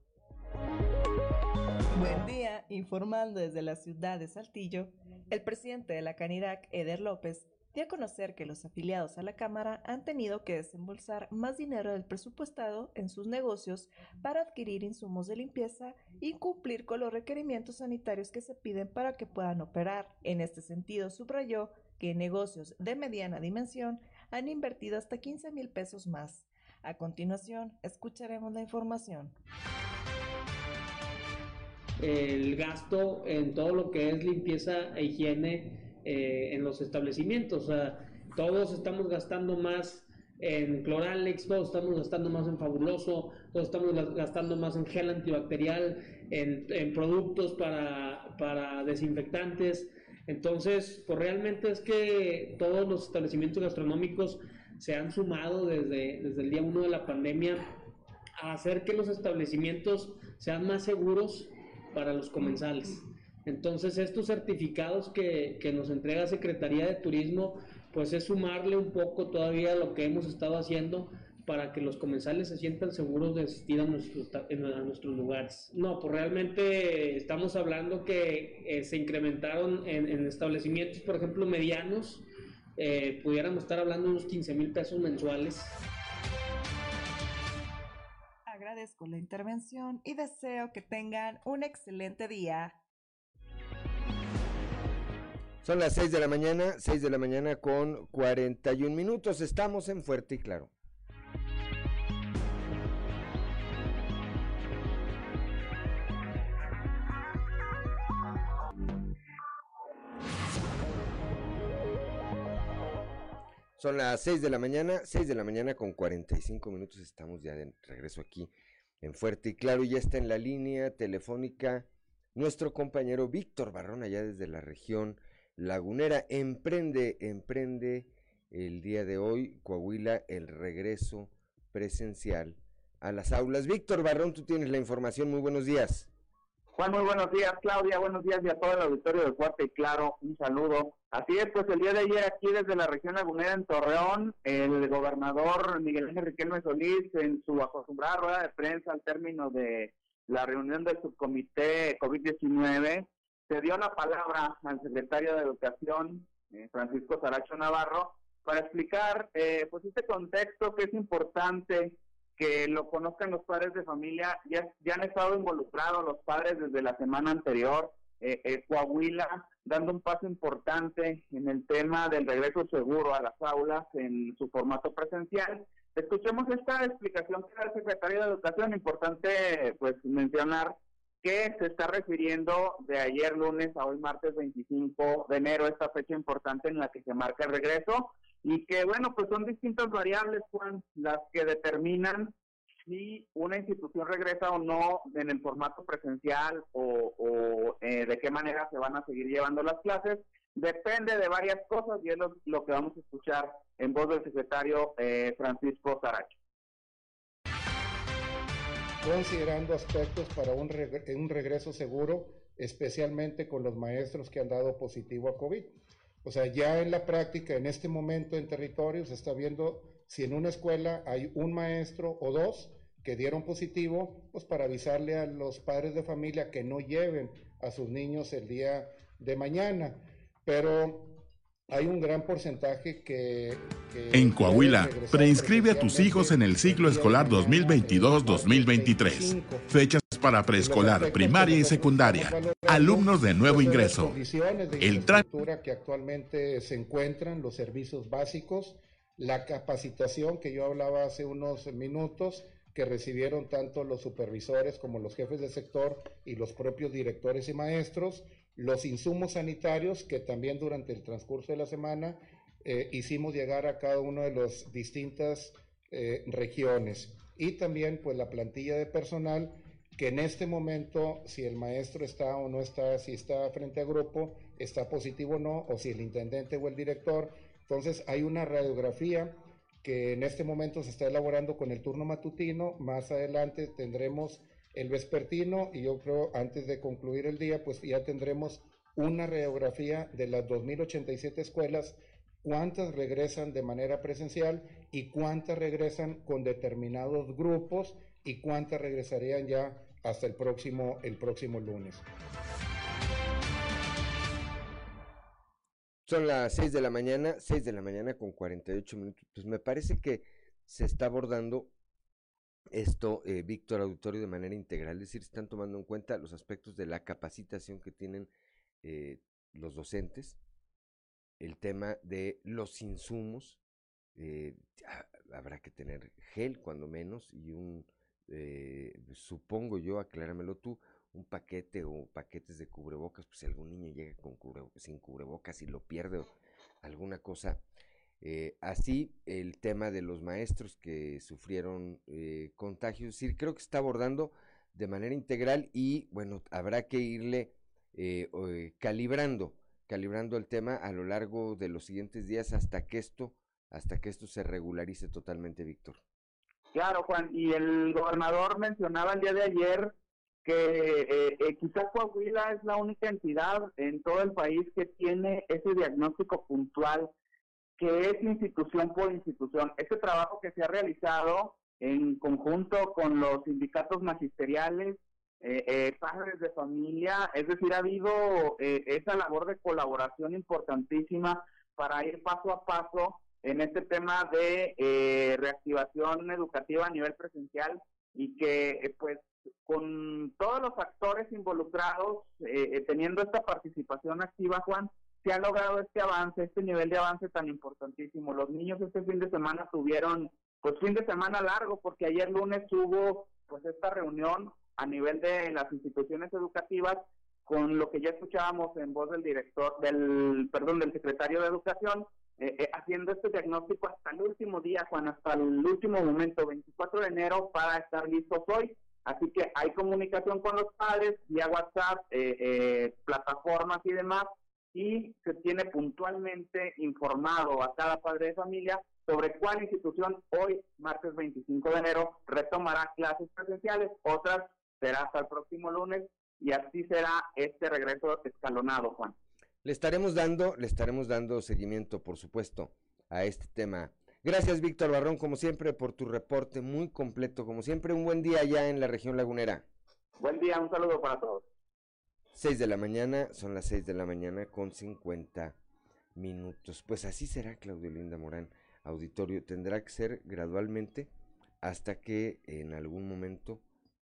Buen día, informando desde la ciudad de Saltillo, el presidente de la Canirac, Eder López, dio a conocer que los afiliados a la Cámara han tenido que desembolsar más dinero del presupuestado en sus negocios para adquirir insumos de limpieza y cumplir con los requerimientos sanitarios que se piden para que puedan operar. En este sentido, subrayó que negocios de mediana dimensión han invertido hasta 15 mil pesos más. A continuación, escucharemos la información. El gasto en todo lo que es limpieza e higiene eh, en los establecimientos. Todos estamos gastando más en Cloralex, todos estamos gastando más en Fabuloso, todos estamos gastando más en gel antibacterial, en, productos para, para, desinfectantes. Entonces, pues realmente es que todos los establecimientos gastronómicos se han sumado desde, desde el día 1 de la pandemia a hacer que los establecimientos sean más seguros para los comensales. Entonces, estos certificados que, nos entrega Secretaría de Turismo, pues es sumarle un poco todavía a lo que hemos estado haciendo para que los comensales se sientan seguros de asistir a nuestros, a nuestros lugares. No, pues realmente estamos hablando que eh, se incrementaron en, establecimientos, por ejemplo, medianos, eh, pudiéramos estar hablando de unos 15 mil pesos mensuales. Agradezco la intervención y deseo que tengan un excelente día. Son las 6 de la mañana, 6 de la mañana con 41 minutos. Estamos en Fuerte y Claro. Son las 6 de la mañana, 6 de la mañana con 45 minutos. Estamos ya de regreso aquí en Fuerte y Claro. Ya está en la línea telefónica nuestro compañero Víctor Barrón, allá desde la región Lagunera emprende, emprende el día de hoy Coahuila el regreso presencial a las aulas. Víctor Barrón, tú tienes la información. Muy buenos días. Muy buenos días, Claudia, buenos días y a todo el auditorio de Fuerte y Claro, un saludo. Así es, pues el día de ayer aquí desde la región lagunera en Torreón, el gobernador Miguel Ángel Riquelme Solís en su acostumbrada rueda de prensa al término de la reunión del subcomité COVID-19 se dio la palabra al secretario de Educación, eh, Francisco Saracho Navarro, para explicar eh, pues este contexto que es importante que lo conozcan los padres de familia. Ya, ya han estado involucrados los padres desde la semana anterior eh, eh, Coahuila dando un paso importante en el tema del regreso seguro a las aulas en su formato presencial. Escuchemos esta explicación que da el secretario de Educación. Importante pues mencionar que se está refiriendo de ayer lunes a hoy martes 25 de enero, esta fecha importante en la que se marca el regreso y que bueno, pues son distintas variables, Juan, las que determinan si una institución regresa o no en el formato presencial o, eh, de qué manera se van a seguir llevando las clases. Depende de varias cosas y es lo, que vamos a escuchar en voz del secretario eh, Francisco Saracho. Considerando aspectos para un, un regreso seguro, especialmente con los maestros que han dado positivo a COVID. O sea, ya en la práctica, en este momento en territorio, se está viendo si en una escuela hay un maestro o dos que dieron positivo, pues para avisarle a los padres de familia que no lleven a sus niños el día de mañana. Pero hay un gran porcentaje que... en Coahuila, preinscribe a tus hijos en el ciclo escolar 2022-2023. Fechas para preescolar, primaria y secundaria. Alumnos de nuevo ingreso. El tránsito que actualmente se encuentran, los servicios básicos, la capacitación que yo hablaba hace unos minutos, que recibieron tanto los supervisores como los jefes de sector y los propios directores y maestros, los insumos sanitarios que también durante el transcurso de la semana eh, hicimos llegar a cada una de las distintas eh, regiones y también pues la plantilla de personal que en este momento si el maestro está o no está, si está frente a grupo, está positivo o no, o si el intendente o el director. Entonces hay una radiografía que en este momento se está elaborando con el turno matutino, más adelante tendremos el vespertino y yo creo antes de concluir el día pues ya tendremos una radiografía de las 2.087 escuelas, cuántas regresan de manera presencial y cuántas regresan con determinados grupos y cuántas regresarían ya hasta el próximo, el próximo lunes. Son las 6 de la mañana, 6 de la mañana con 48 minutos. Pues me parece que se está abordando esto, eh, Víctor Auditorio, de manera integral. Es decir, están tomando en cuenta los aspectos de la capacitación que tienen eh, los docentes, el tema de los insumos. Eh, habrá que tener gel, cuando menos, y un, supongo yo, acláramelo tú, un paquete o paquetes de cubrebocas, pues si algún niño llega con sin cubrebocas y lo pierde o alguna cosa. Eh, así el tema de los maestros que sufrieron eh, contagios, sí, creo que está abordando de manera integral y bueno, habrá que irle eh, calibrando, calibrando el tema a lo largo de los siguientes días hasta que esto, hasta que esto se regularice totalmente, Víctor. Claro, Juan, y el gobernador mencionaba el día de ayer que eh, eh, quizás Coahuila es la única entidad en todo el país que tiene ese diagnóstico puntual, que es institución por institución. Este trabajo que se ha realizado en conjunto con los sindicatos magisteriales, eh, eh padres de familia, es decir, ha habido esa labor de colaboración importantísima para ir paso a paso en este tema de reactivación educativa a nivel presencial y que pues con todos los actores involucrados, eh, eh, teniendo esta participación activa, Juan, se ha logrado este avance, este nivel de avance tan importantísimo. Los niños este fin de semana tuvieron, pues fin de semana largo, porque ayer lunes hubo, pues esta reunión a nivel de las instituciones educativas con lo que ya escuchábamos en voz del director, del, perdón, del secretario de Educación, eh, haciendo este diagnóstico hasta el último día, Juan, hasta el último momento, 24 de enero, para estar listos hoy. Así que hay comunicación con los padres vía WhatsApp, eh, eh, plataformas y demás, y se tiene puntualmente informado a cada padre de familia sobre cuál institución hoy, martes 25 de enero, retomará clases presenciales, otras será hasta el próximo lunes, y así será este regreso escalonado, Juan. Le estaremos dando, le estaremos dando seguimiento, por supuesto, a este tema Gracias, Víctor Barrón, como siempre, por tu reporte muy completo. Como siempre, un buen día allá en la región lagunera. Buen día, un saludo para todos. Seis de la mañana, son las seis de la mañana con cincuenta minutos. Pues así será, Claudio Linda Morán. Auditorio tendrá que ser gradualmente hasta que en algún momento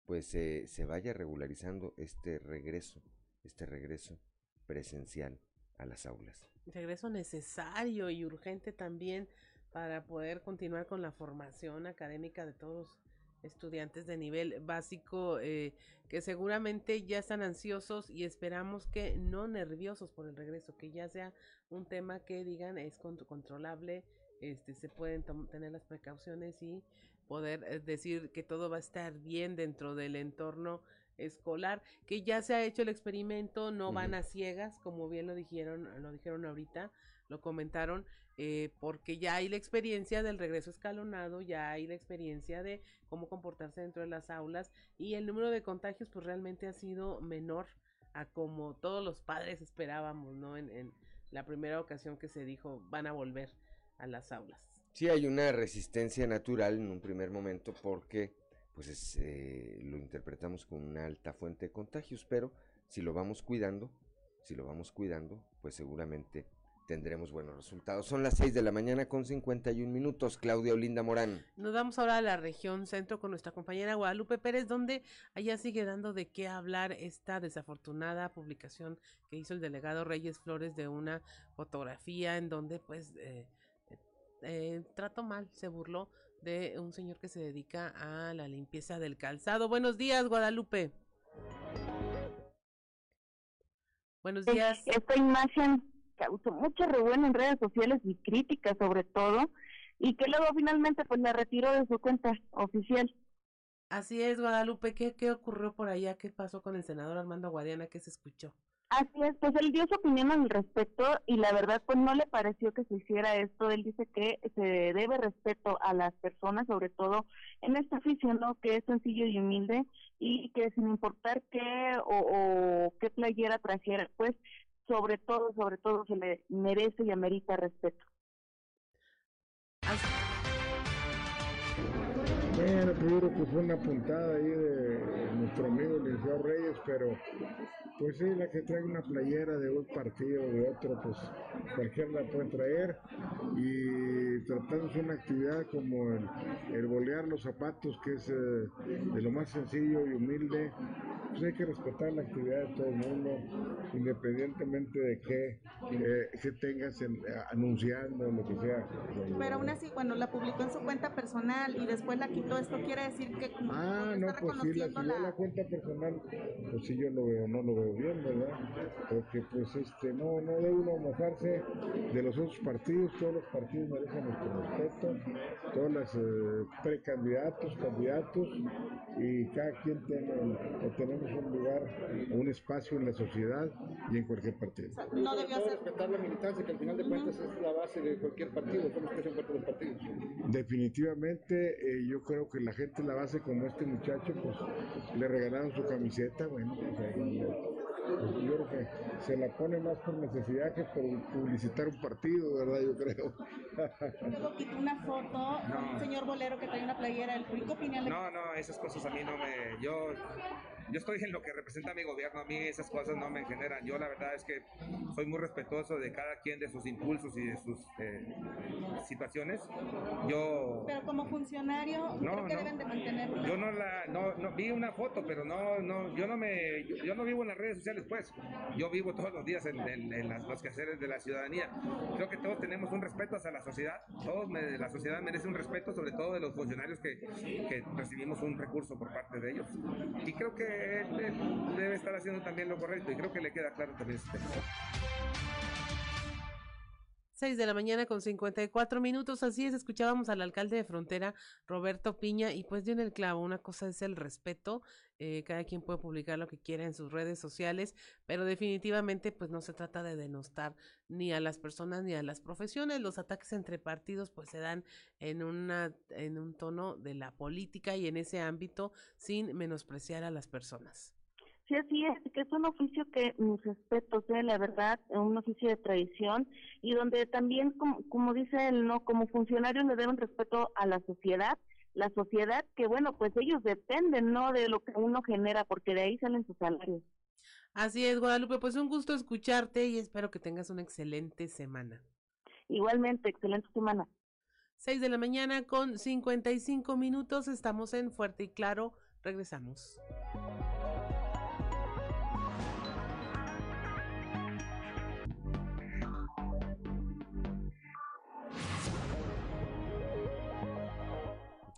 pues se vaya regularizando este regreso, este regreso presencial a las aulas. Regreso necesario y urgente también para poder continuar con la formación académica de todos estudiantes de nivel básico eh, que seguramente ya están ansiosos y esperamos que no nerviosos por el regreso, que ya sea un tema que digan es controlable, este, se pueden tener las precauciones y poder eh, decir que todo va a estar bien dentro del entorno escolar, que ya se ha hecho el experimento, no van a ciegas, como bien lo dijeron, lo dijeron ahorita, lo comentaron, eh, porque ya hay la experiencia del regreso escalonado, ya hay la experiencia de cómo comportarse dentro de las aulas y el número de contagios pues realmente ha sido menor a como todos los padres esperábamos, ¿no? En, en la primera ocasión que se dijo van a volver a las aulas. Sí hay una resistencia natural en un primer momento porque pues eh, lo interpretamos como una alta fuente de contagios, pero si lo vamos cuidando, si lo vamos cuidando, pues seguramente tendremos buenos resultados. Son las 6 de la mañana con 51 minutos. Claudia Olinda Morán. Nos vamos ahora a la región centro con nuestra compañera Guadalupe Pérez, donde allá sigue dando de qué hablar esta desafortunada publicación que hizo el delegado Reyes Flores de una fotografía en donde pues eh, eh, trato mal, se burló de un señor que se dedica a la limpieza del calzado. Buenos días, Guadalupe. Buenos días. Esta imagen causó mucho revuelo en redes sociales y críticas sobre todo, y que luego finalmente pues la retiró de su cuenta oficial. Así es, Guadalupe, ¿qué, qué ocurrió por allá? ¿Qué pasó con el senador Armando Guadiana? ¿Qué se escuchó? Así es, pues él dio su opinión al respecto y la verdad pues no le pareció que se hiciera esto. Él dice que se debe respeto a las personas, sobre todo en este oficio, ¿no? Que es sencillo y humilde y que sin importar qué o, o qué playera trajera, pues sobre todo, sobre todo se le merece y amerita respeto. Bueno, primero pues fue una puntada ahí de nuestro amigo Liceo Reyes, pero pues sí, la que trae una playera de un partido o de otro, pues cualquiera la puede traer y tratándose una actividad como el, el bolear los zapatos, que es eh, de lo más sencillo y humilde, pues hay que respetar la actividad de todo el mundo, independientemente de qué, eh, que tengas en, anunciando, lo que sea. Pero aún así, cuando la publicó en su cuenta personal y después la quitó, esto quiere decir que como Ah, no, está pues sí, la, reconociendo si la cuenta personal, pues sí yo lo veo, no lo veo bien, ¿verdad? Porque pues este, no, no debe uno mojarse de los otros partidos, todos los partidos merecen nuestro respeto, todos los eh, precandidatos, candidatos, y cada quien tiene, o tenemos un lugar, un espacio en la sociedad y en cualquier partido. no debió ser. respetar la militancia, que al final de cuentas es la base de cualquier partido, somos que son parte de los partidos. Definitivamente, eh, yo creo que la gente la base como este muchacho, pues le regalaron su camiseta, bueno, pues, ahí, pues, yo creo que se la pone más por necesidad que por publicitar un partido, ¿verdad? Yo creo. Luego quitó una foto con un señor bolero que trae una playera. ¿El público opinión le No, no, esas cosas a mí no me... Yo, yo estoy en lo que representa mi gobierno, a mí esas cosas no me generan. Yo la verdad es que soy muy respetuoso de cada quien, de sus impulsos y de sus eh, situaciones. Yo... Pero como funcionario, No, creo que no. deben de mantenerlo. Yo no la, no, no, vi una foto, pero no, no, yo no me, yo, yo no vivo en las redes sociales, pues. Yo vivo todos los días en, en- en las- los quehaceres de la ciudadanía. Creo que todos tenemos un respeto hacia la sociedad. Todos, me- la sociedad merece un respeto, sobre todo de los funcionarios que, que recibimos un recurso por parte de ellos. Y creo que él debe estar haciendo también lo correcto y creo que le queda claro también ese tema. 6 de la mañana con 54 minutos, así es, escuchábamos al alcalde de Frontera, Roberto Piña, y pues dio en el clavo, una cosa es el respeto, eh, cada quien puede publicar lo que quiera en sus redes sociales, pero definitivamente pues no se trata de denostar ni a las personas ni a las profesiones, los ataques entre partidos pues se dan en, una, en un tono de la política y en ese ámbito sin menospreciar a las personas. Sí, así es, que es un oficio que mis respetos, eh, la verdad, un oficio de tradición y donde también, como, como dice él, ¿no? Como funcionarios le deben respeto a la sociedad, la sociedad que, bueno, pues ellos dependen, ¿no? De lo que uno genera, porque de ahí salen sus salarios. Así es, Guadalupe, pues un gusto escucharte y espero que tengas una excelente semana. Igualmente, excelente semana. 6 de la mañana con 55 minutos, estamos en Fuerte y Claro, regresamos.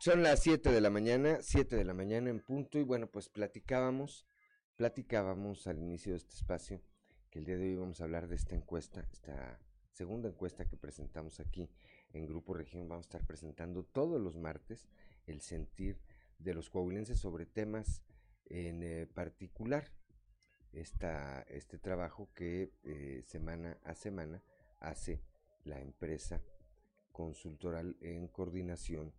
Son las 7 de la mañana, 7 de la mañana en punto, y bueno, pues platicábamos, platicábamos al inicio de este espacio que el día de hoy vamos a hablar de esta encuesta, esta segunda encuesta que presentamos aquí en Grupo Región. Vamos a estar presentando todos los martes el sentir de los coahuilenses sobre temas en eh, particular. Esta, este trabajo que eh, semana a semana hace la empresa consultoral en coordinación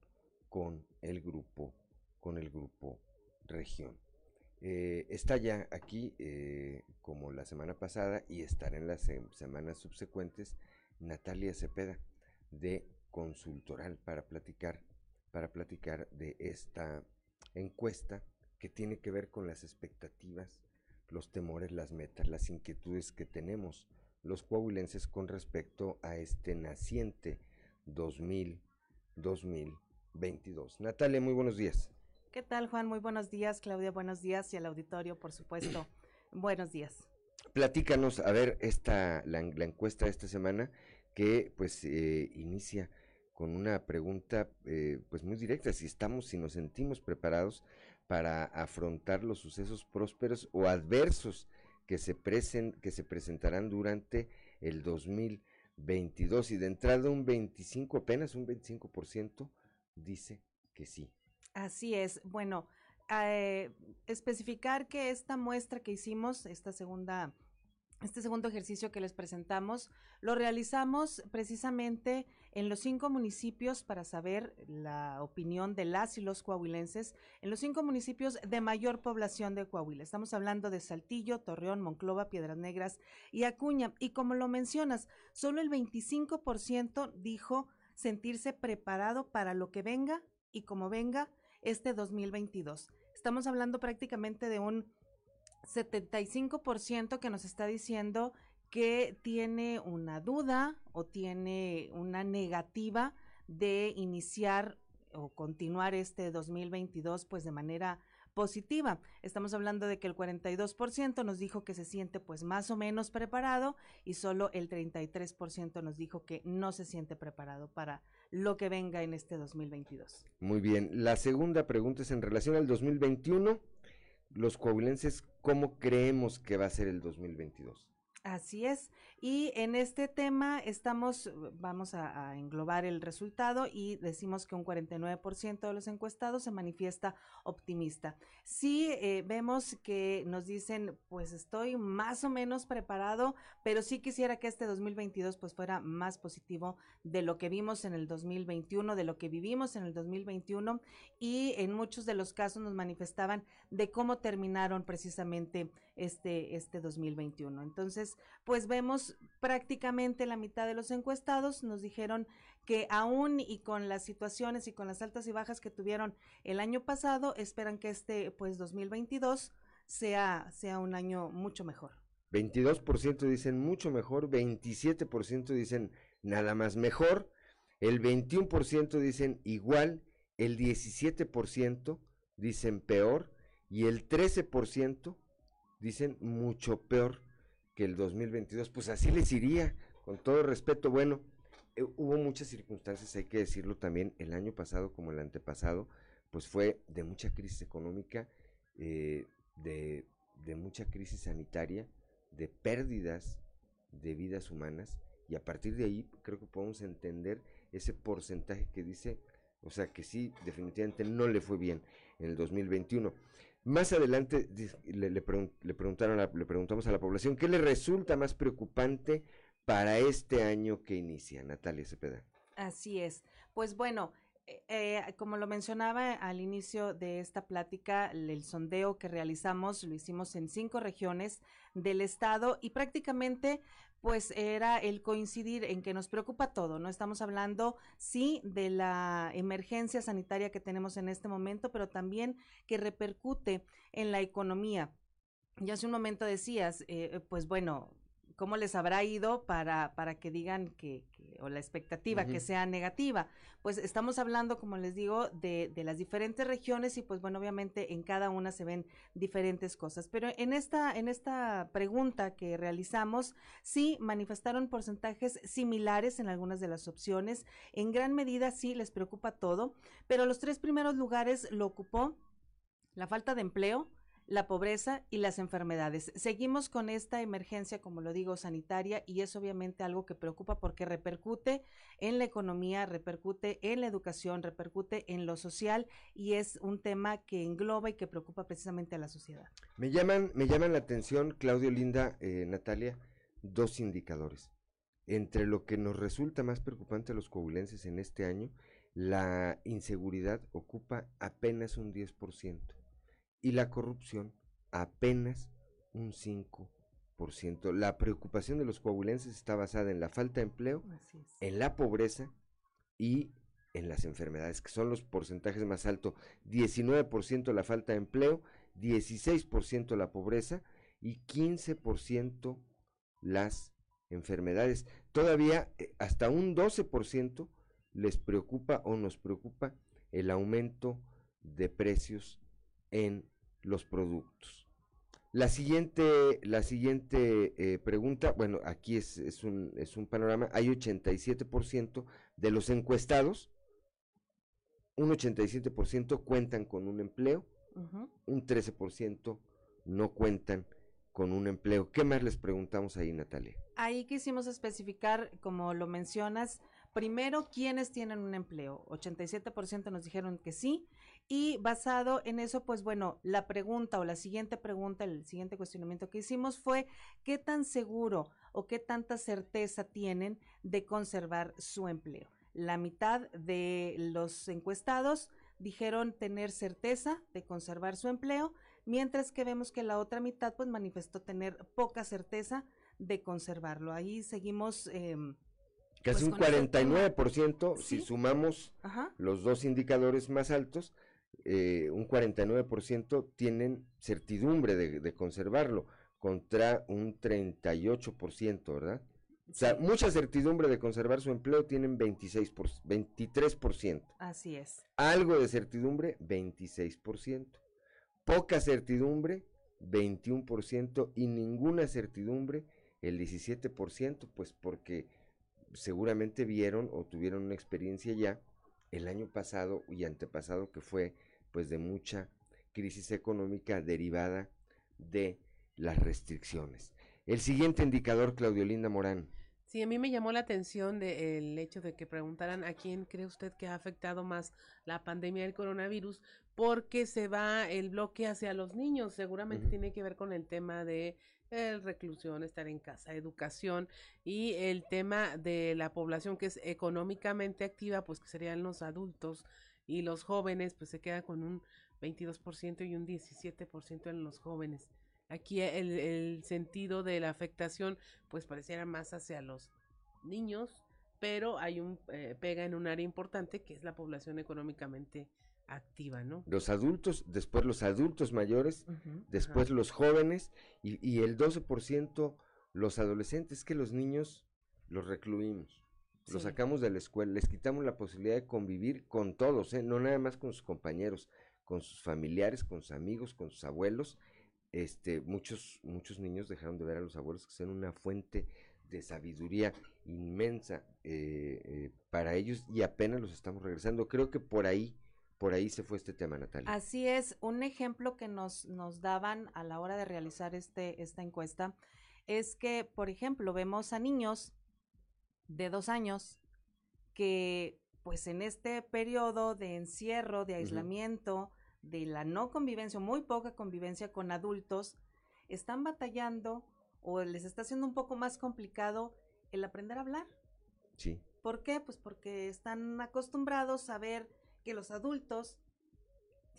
con el grupo, con el grupo región. Eh, está ya aquí, eh, como la semana pasada, y estará en las semanas subsecuentes, Natalia Cepeda, de Consultoral, para platicar, para platicar de esta encuesta que tiene que ver con las expectativas, los temores, las metas, las inquietudes que tenemos los coahuilenses con respecto a este naciente 2000, 2022. Natalia, muy buenos días. ¿Qué tal, Juan? Muy buenos días. Claudia, buenos días. Y al auditorio, por supuesto, <clears throat> buenos días. Platícanos, a ver, esta, la, encuesta de esta semana que pues eh, inicia con una pregunta eh, pues muy directa, si estamos, si nos sentimos preparados para afrontar los sucesos prósperos o adversos que se, presen, que se presentarán durante el 2022 y de entrada un 25, apenas un 25% dice que sí. Así es. Bueno, eh, especificar que esta muestra que hicimos, esta segunda este segundo ejercicio que les presentamos lo realizamos precisamente en los cinco municipios para saber la opinión de las y los coahuilenses, en los cinco municipios de mayor población de Coahuila. Estamos hablando de Saltillo, Torreón, Monclova, Piedras Negras y Acuña. Y como lo mencionas, solo el 25% dijo sentirse preparado para lo que venga y como venga este 2022. Estamos hablando prácticamente de un 75% que nos está diciendo que tiene una duda o tiene una negativa de iniciar o continuar este 2022 pues de manera positiva. Estamos hablando de que el 42% nos dijo que se siente pues más o menos preparado y solo el 33% nos dijo que no se siente preparado para lo que venga en este 2022. Muy bien, la segunda pregunta es en relación al 2021 los coahuilenses, ¿cómo creemos que va a ser el 2022? Así es. Y en este tema estamos, vamos a, englobar el resultado y decimos que un 49% de los encuestados se manifiesta optimista. Sí eh, vemos que nos dicen, pues estoy más o menos preparado, pero sí quisiera que este 2022 pues fuera más positivo de lo que vimos en el 2021, de lo que vivimos en el 2021 y en muchos de los casos nos manifestaban de cómo terminaron precisamente este, este 2021. Entonces, pues vemos prácticamente la mitad de los encuestados nos dijeron que aún y con las situaciones y con las altas y bajas que tuvieron el año pasado, esperan que este, pues 2022 sea, sea un año mucho mejor. 22% dicen mucho mejor, 27% dicen nada más mejor, el 21% dicen igual, el 17% dicen peor y el 13% dicen mucho peor que el 2022. Pues así les iría, con todo respeto. Bueno, eh, hubo muchas circunstancias, hay que decirlo también, el año pasado como el antepasado, pues fue de mucha crisis económica, eh, de, de mucha crisis sanitaria, de pérdidas de vidas humanas, y a partir de ahí creo que podemos entender ese porcentaje que dice, o sea que sí, definitivamente no le fue bien en el 2021. Más adelante le, preguntaron le preguntamos a la población qué le resulta más preocupante para este año que inicia, Natalia Cepeda. Así es. Pues bueno, eh, como lo mencionaba al inicio de esta plática, el sondeo que realizamos lo hicimos en cinco regiones del estado y prácticamente pues era el coincidir en que nos preocupa todo, ¿no? Estamos hablando, sí, de la emergencia sanitaria que tenemos en este momento, pero también que repercute en la economía. Ya hace un momento decías, eh, pues bueno, cómo les habrá ido para, para que digan que, que o la expectativa que sea negativa. Pues estamos hablando, como les digo, de, de las diferentes regiones y pues bueno, obviamente en cada una se ven diferentes cosas. Pero en esta, en esta pregunta que realizamos, sí manifestaron porcentajes similares en algunas de las opciones. En gran medida sí les preocupa todo, pero los tres primeros lugares lo ocupó la falta de empleo, la pobreza y las enfermedades. Seguimos con esta emergencia, como lo digo, sanitaria y es obviamente algo que preocupa porque repercute en la economía, repercute en la educación, repercute en lo social y es un tema que engloba y que preocupa precisamente a la sociedad. Me llaman, me llaman la atención, Claudio Linda, eh, Natalia, dos indicadores. Entre lo que nos resulta más preocupante a los coahuilenses en este año, la inseguridad ocupa apenas un 10% y la corrupción apenas un 5%. La preocupación de los coahuilenses está basada en la falta de empleo, en la pobreza y en las enfermedades, que son los porcentajes más altos. 19% la falta de empleo, 16% la pobreza y 15% las enfermedades. Todavía eh, hasta un 12% les preocupa o nos preocupa el aumento de precios en los productos. La siguiente, la siguiente eh, pregunta, bueno, aquí es, es, un, es un panorama, hay 87% de los encuestados, un 87% cuentan con un empleo, un 13% no cuentan con un empleo. ¿Qué más les preguntamos ahí, Natalia? Ahí quisimos especificar, como lo mencionas, primero, quiénes tienen un empleo. 87% nos dijeron que sí. Y basado en eso, pues bueno, la pregunta o la siguiente pregunta, el siguiente cuestionamiento que hicimos fue, ¿qué tan seguro o qué tanta certeza tienen de conservar su empleo? La mitad de los encuestados dijeron tener certeza de conservar su empleo, mientras que vemos que la otra mitad pues manifestó tener poca certeza de conservarlo. Ahí seguimos... Eh, Casi pues, un con ese tema. 49%, si Sí. sumamos Ajá. los dos indicadores más altos, eh, un 49% tienen certidumbre de, de conservarlo, contra un 38%, ¿verdad? O sea, mucha certidumbre de conservar su empleo tienen 26 por, 23%. Así es. Algo de certidumbre, 26%. Poca certidumbre, 21%. Y ninguna certidumbre, el 17%, pues porque seguramente vieron o tuvieron una experiencia ya el año pasado y antepasado que fue pues de mucha crisis económica derivada de las restricciones. El siguiente indicador, Claudio Linda Morán. Sí, a mí me llamó la atención de- el hecho de que preguntaran a quién cree usted que ha afectado más la pandemia del coronavirus, porque se va el bloque hacia los niños. Seguramente tiene que ver con el tema de eh, reclusión, estar en casa, educación y el tema de la población que es económicamente activa, pues que serían los adultos y los jóvenes, pues se queda con un 22% y un 17% en los jóvenes. Aquí el, el sentido de la afectación pues pareciera más hacia los niños, pero hay un eh, pega en un área importante que es la población económicamente activa, ¿no? Los adultos, después los adultos mayores, después ajá. los jóvenes y, y el 12% los adolescentes, que los niños los recluimos. Los sacamos de la escuela, les quitamos la posibilidad de convivir con todos, ¿eh? no nada más con sus compañeros, con sus familiares, con sus amigos, con sus abuelos. Este, muchos, muchos niños dejaron de ver a los abuelos que son una fuente de sabiduría inmensa eh, eh, para ellos y apenas los estamos regresando. Creo que por ahí, por ahí se fue este tema, Natalia. Así es, un ejemplo que nos, nos daban a la hora de realizar este, esta encuesta es que, por ejemplo, vemos a niños de dos años que, pues en este periodo de encierro, de aislamiento, de la no convivencia, muy poca convivencia con adultos, están batallando o les está siendo un poco más complicado el aprender a hablar. Sí. ¿Por qué? Pues porque están acostumbrados a ver que los adultos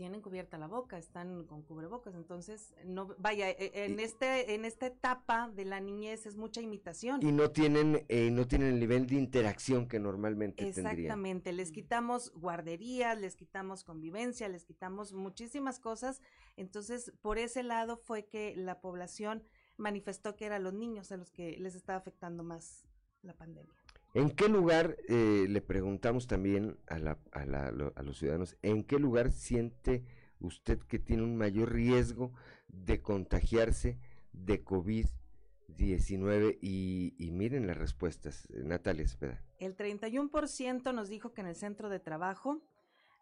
tienen cubierta la boca, están con cubrebocas, entonces no vaya, e- en este en esta etapa de la niñez es mucha imitación. Y no tienen, eh, no tienen el nivel de interacción que normalmente tendrían. Exactamente, les quitamos guarderías, les quitamos convivencia, les quitamos muchísimas cosas. Entonces, por ese lado fue que la población manifestó que eran los niños a los que les estaba afectando más la pandemia. ¿En qué lugar, eh, le preguntamos también a, la, a, la, a los ciudadanos, en qué lugar siente usted que tiene un mayor riesgo de contagiarse de COVID-19? Y, y, miren las respuestas, eh, Natalia Espeda. El 31% nos dijo que en el centro de trabajo,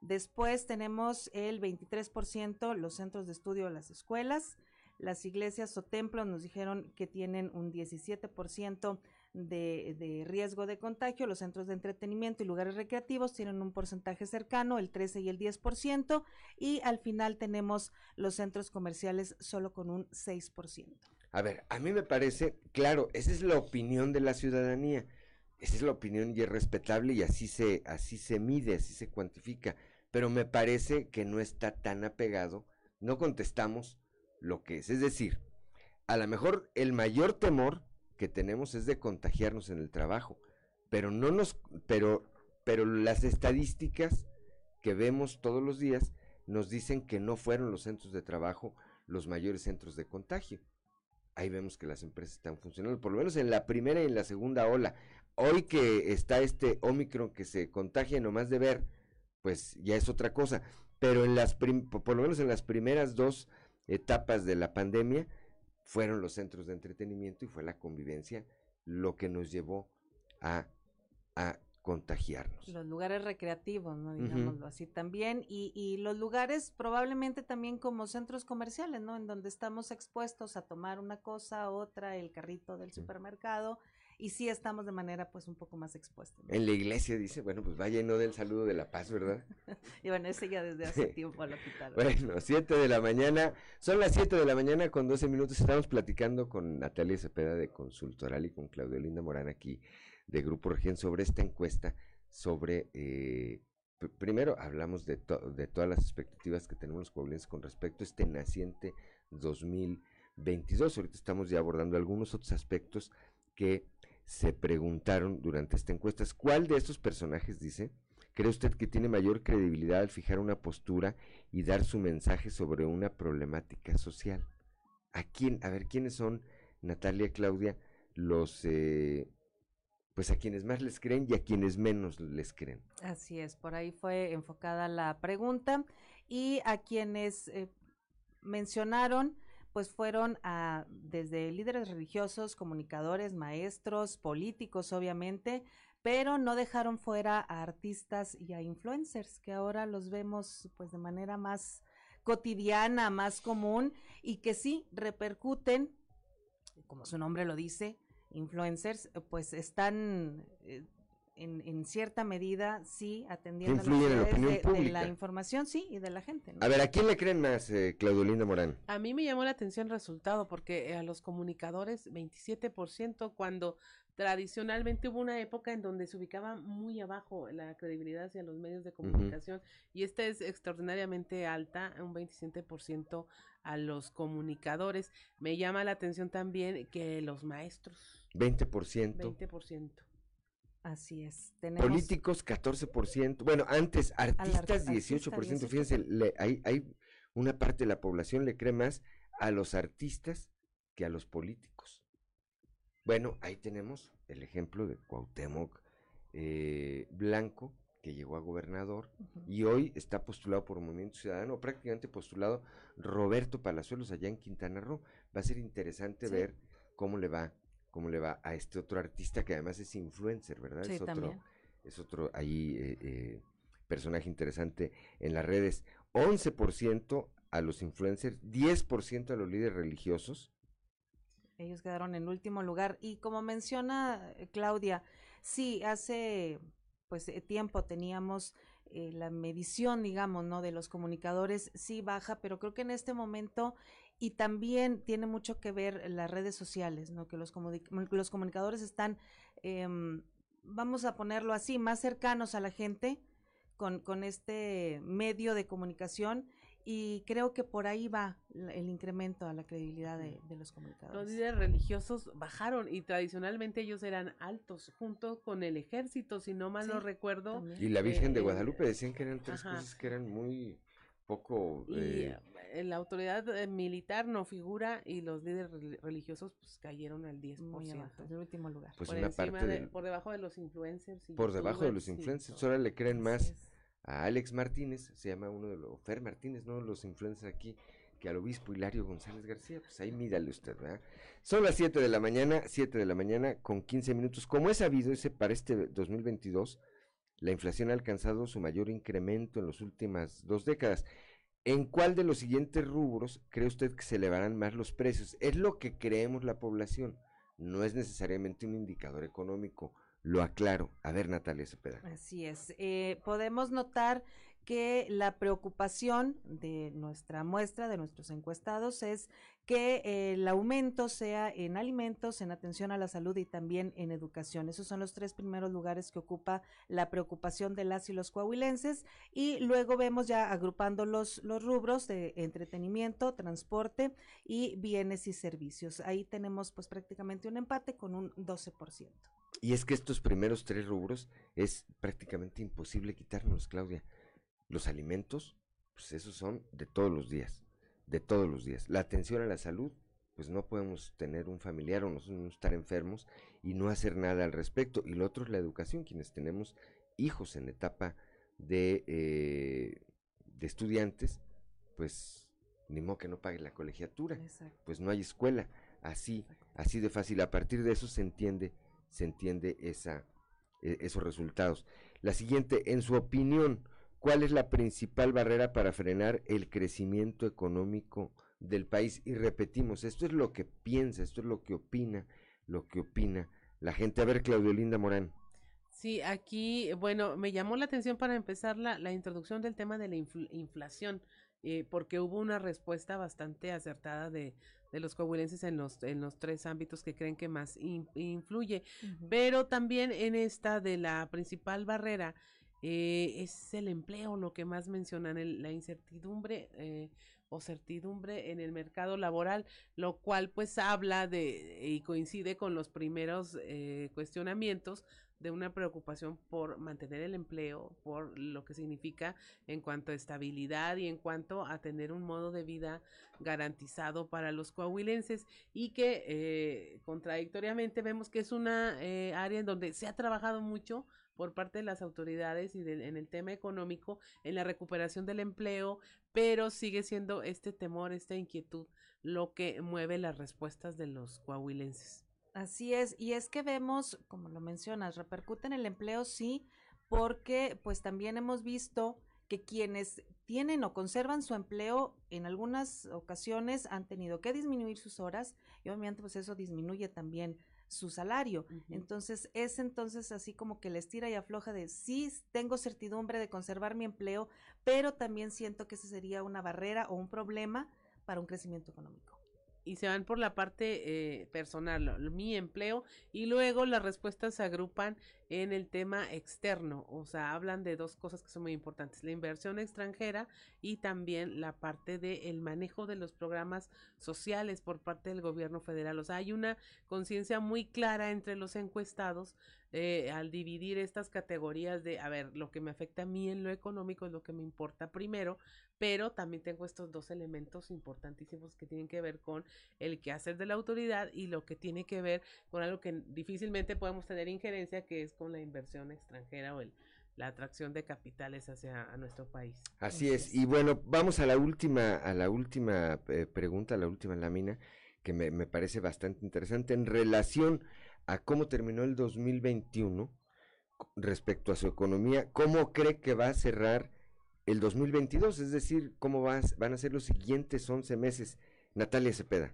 después tenemos el 23% los centros de estudio, las escuelas, las iglesias o templos nos dijeron que tienen un 17% de, riesgo de contagio. Los centros de entretenimiento y lugares recreativos tienen un porcentaje cercano, el 13 y el 10%, y al final tenemos los centros comerciales solo con un 6%. A ver, a mí me parece, claro, esa es la opinión de la ciudadanía, esa es la opinión y es respetable y así se, así se mide, así se cuantifica, pero me parece que no está tan apegado, no contestamos lo que es, es decir, a lo mejor el mayor temor que tenemos es de contagiarnos en el trabajo, pero no nos, pero, pero las estadísticas que vemos todos los días nos dicen que no fueron los centros de trabajo los mayores centros de contagio. Ahí vemos que las empresas están funcionando, por lo menos en la primera y en la segunda ola. Hoy que está este Omicron que se contagia nomás de ver, pues ya es otra cosa. Pero en las por lo menos en las primeras dos etapas de la pandemia, fueron los centros de entretenimiento y fue la convivencia lo que nos llevó a, a contagiarnos. Los lugares recreativos, ¿no? Digámoslo uh -huh. así también, y, y, los lugares probablemente también como centros comerciales, ¿no? En donde estamos expuestos a tomar una cosa, otra, el carrito del supermercado, y sí estamos de manera pues un poco más expuestos. ¿no? En la iglesia dice, bueno, pues vaya y no del saludo de la paz, ¿verdad? <laughs> y bueno, ese ya desde hace <laughs> tiempo lo quitaron. bueno, 7 de la mañana, son las 7 de la mañana con 12 minutos, estamos platicando con Natalia Cepeda de Consultoral y con Claudia Linda Morán aquí de Grupo Región sobre esta encuesta sobre... Eh, primero hablamos de, to de todas las expectativas que tenemos los pueblenses con respecto a este naciente 2022. Ahorita estamos ya abordando algunos otros aspectos que se preguntaron durante esta encuesta, ¿cuál de estos personajes, dice, cree usted que tiene mayor credibilidad al fijar una postura y dar su mensaje sobre una problemática social? ¿A quién, a ver, quiénes son, Natalia, Claudia, los, eh, pues a quienes más les creen y a quienes menos les creen? Así es, por ahí fue enfocada la pregunta y a quienes eh, mencionaron, pues fueron a, desde líderes religiosos, comunicadores, maestros, políticos, obviamente, pero no dejaron fuera a artistas y a influencers, que ahora los vemos pues de manera más cotidiana, más común, y que sí repercuten, como su nombre lo dice, influencers, pues están eh, en, en, cierta medida, sí, atendiendo Influyen las en la de, opinión de, la información, sí, y de la gente. ¿no? A ver, ¿a quién le creen más, eh, Claudolinda Morán? A mí me llamó la atención el resultado, porque eh, a los comunicadores, 27%, cuando tradicionalmente hubo una época en donde se ubicaba muy abajo la credibilidad hacia los medios de comunicación, y esta es extraordinariamente alta, un 27% a los comunicadores. Me llama la atención también que los maestros. 20%. 20%. Así es. Tenemos Políticos, 14%. Bueno, antes, artistas, 18%. artista, Fíjense, le, hay, hay una parte de la población le cree más a los artistas que a los políticos. Bueno, ahí tenemos el ejemplo de Cuauhtémoc eh, Blanco, que llegó a gobernador uh -huh. y hoy está postulado por Movimiento Ciudadano, prácticamente postulado Roberto Palazuelos allá en Quintana Roo. Va a ser interesante sí. ver cómo le va cómo le va a este otro artista que además es influencer, ¿verdad? Sí, es otro, también. es otro ahí eh, eh, personaje interesante en las redes. 11% a los influencers, 10% a los líderes religiosos. Ellos quedaron en último lugar. Y como menciona eh, Claudia, sí, hace pues tiempo teníamos eh, la medición, digamos, ¿no? De los comunicadores, sí baja, pero creo que en este momento y también tiene mucho que ver las redes sociales, ¿no? Que los, los comunicadores están, eh, vamos a ponerlo así, más cercanos a la gente con, con este medio de comunicación y creo que por ahí va el incremento a la credibilidad de, de, los comunicadores. Los líderes religiosos bajaron y tradicionalmente ellos eran altos junto con el ejército, si no mal sí, no recuerdo. También. Y la Virgen eh, de Guadalupe decían que eran tres ajá. cosas que eran muy poco... Y eh, eh, la autoridad eh, militar no figura y los líderes reli- religiosos pues cayeron al 10%. Muy abajo, es el último lugar. Pues por una encima parte de- del- por debajo de los influencers. y por debajo de los influencers. Ahora le creen más es. a Alex Martínez, se llama uno de los, Fer Martínez, ¿no? Los influencers aquí, que al obispo Hilario González García. Pues ahí mídale usted, ¿verdad? Son las 7 de la mañana, 7 de la mañana con 15 minutos. Como es sabido, ese, para este 2022, la inflación ha alcanzado su mayor incremento en las últimas dos décadas. ¿En cuál de los siguientes rubros cree usted que se elevarán más los precios? Es lo que creemos la población. No es necesariamente un indicador económico. Lo aclaro. A ver, Natalia Cepeda. Así es. Eh, podemos notar que la preocupación de nuestra muestra, de nuestros encuestados, es que el aumento sea en alimentos, en atención a la salud y también en educación. Esos son los tres primeros lugares que ocupa la preocupación de las y los coahuilenses. Y luego vemos ya agrupando los, los rubros de entretenimiento, transporte y bienes y servicios. Ahí tenemos pues prácticamente un empate con un 12%. Y es que estos primeros tres rubros es prácticamente imposible quitárnoslos, Claudia. Los alimentos, pues esos son de todos los días, de todos los días. La atención a la salud, pues no podemos tener un familiar o nosotros no estar enfermos y no hacer nada al respecto. Y lo otro es la educación, quienes tenemos hijos en etapa de, eh, de estudiantes, pues ni modo que no pague la colegiatura, Exacto. pues no hay escuela. Así, así de fácil. A partir de eso se entiende, se entiende esa, e- esos resultados. La siguiente, en su opinión, ¿cuál es la principal barrera para frenar el crecimiento económico del país? Y repetimos, esto es lo que piensa, esto es lo que opina, lo que opina la gente. A ver, Claudio Linda Morán. Sí, aquí, bueno, me llamó la atención para empezar la, la introducción del tema de la infl- inflación, eh, porque hubo una respuesta bastante acertada de, de los coahuilenses en los, en los tres ámbitos que creen que más in- influye. Pero también en esta de la principal barrera eh, es el empleo, lo que más mencionan, el- la incertidumbre eh, o certidumbre en el mercado laboral, lo cual pues habla de y coincide con los primeros eh, cuestionamientos de una preocupación por mantener el empleo, por lo que significa en cuanto a estabilidad y en cuanto a tener un modo de vida garantizado para los coahuilenses y que eh, contradictoriamente vemos que es una eh, área en donde se ha trabajado mucho por parte de las autoridades y en el tema económico, en la recuperación del empleo, pero sigue siendo este temor, esta inquietud, lo que mueve las respuestas de los coahuilenses. Así es, y es que vemos, como lo mencionas, repercute en el empleo, sí, porque pues también hemos visto que quienes tienen o conservan su empleo en algunas ocasiones han tenido que disminuir sus horas y obviamente pues eso disminuye también su salario. Entonces es entonces así como que les tira y afloja de sí tengo certidumbre de conservar mi empleo, pero también siento que ese sería una barrera o un problema para un crecimiento económico. Y se van por la parte eh, personal, mi empleo, y luego las respuestas se agrupan en el tema externo, o sea, hablan de dos cosas que son muy importantes, la inversión extranjera y también la parte del manejo de los programas sociales por parte del gobierno federal. O sea, hay una conciencia muy clara entre los encuestados eh, al dividir estas categorías de, a ver, lo que me afecta a mí en lo económico es lo que me importa primero, pero también tengo estos dos elementos importantísimos que tienen que ver con el quehacer de la autoridad y lo que tiene que ver con algo que difícilmente podemos tener injerencia, que es con la inversión extranjera o el, la atracción de capitales hacia a nuestro país. Así es. Y bueno, vamos a la última, a la última eh, pregunta, a la última lámina, que me, me parece bastante interesante en relación a cómo terminó el 2021 co- respecto a su economía, cómo cree que va a cerrar el 2022, es decir, cómo va van a ser los siguientes 11 meses. Natalia Cepeda,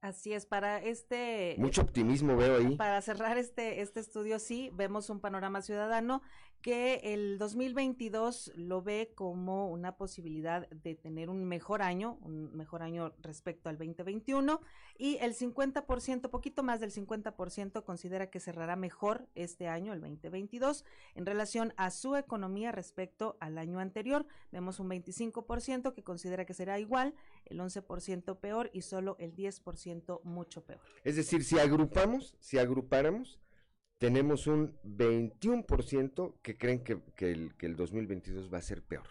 Así es, para este... mucho optimismo veo ahí. Para cerrar este, este estudio, sí, vemos un panorama ciudadano que el 2022 lo ve como una posibilidad de tener un mejor año, un mejor año respecto al 2021, y el 50%, poquito más del 50%, considera que cerrará mejor este año, el 2022, en relación a su economía respecto al año anterior. Vemos un 25% que considera que será igual, el 11% peor y solo el 10% mucho peor. Es decir, si agrupamos, si agrupáramos, tenemos un 21% que creen que, el, que el 2022 va a ser peor.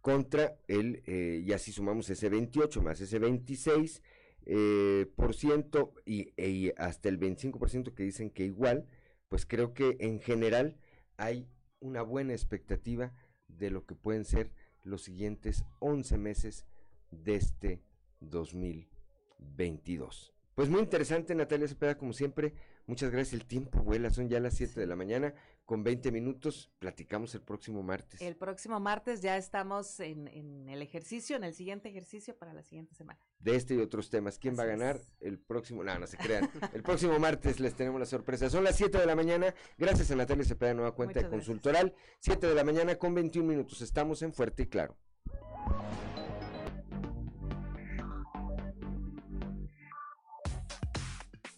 contra el, eh, y así sumamos ese 28 más ese 26 eh, por ciento y, y hasta el 25% que dicen que igual, pues creo que en general hay una buena expectativa de lo que pueden ser los siguientes 11 meses de este 2022. Pues muy interesante, Natalia Cepeda, como siempre. Muchas gracias. El tiempo vuela, son ya las 7 de la mañana con 20 minutos. Platicamos el próximo martes. El próximo martes ya estamos en, en el ejercicio, en el siguiente ejercicio para la siguiente semana. De este y otros temas. ¿Quién Así va a ganar? es. El próximo. No, no se crean. El próximo martes les tenemos la sorpresa. Son las 7 de la mañana. Gracias a Natalia Cepeda, nueva cuenta de Muchas gracias. Consultoral. 7 de la mañana con 21 minutos. Estamos en Fuerte y Claro.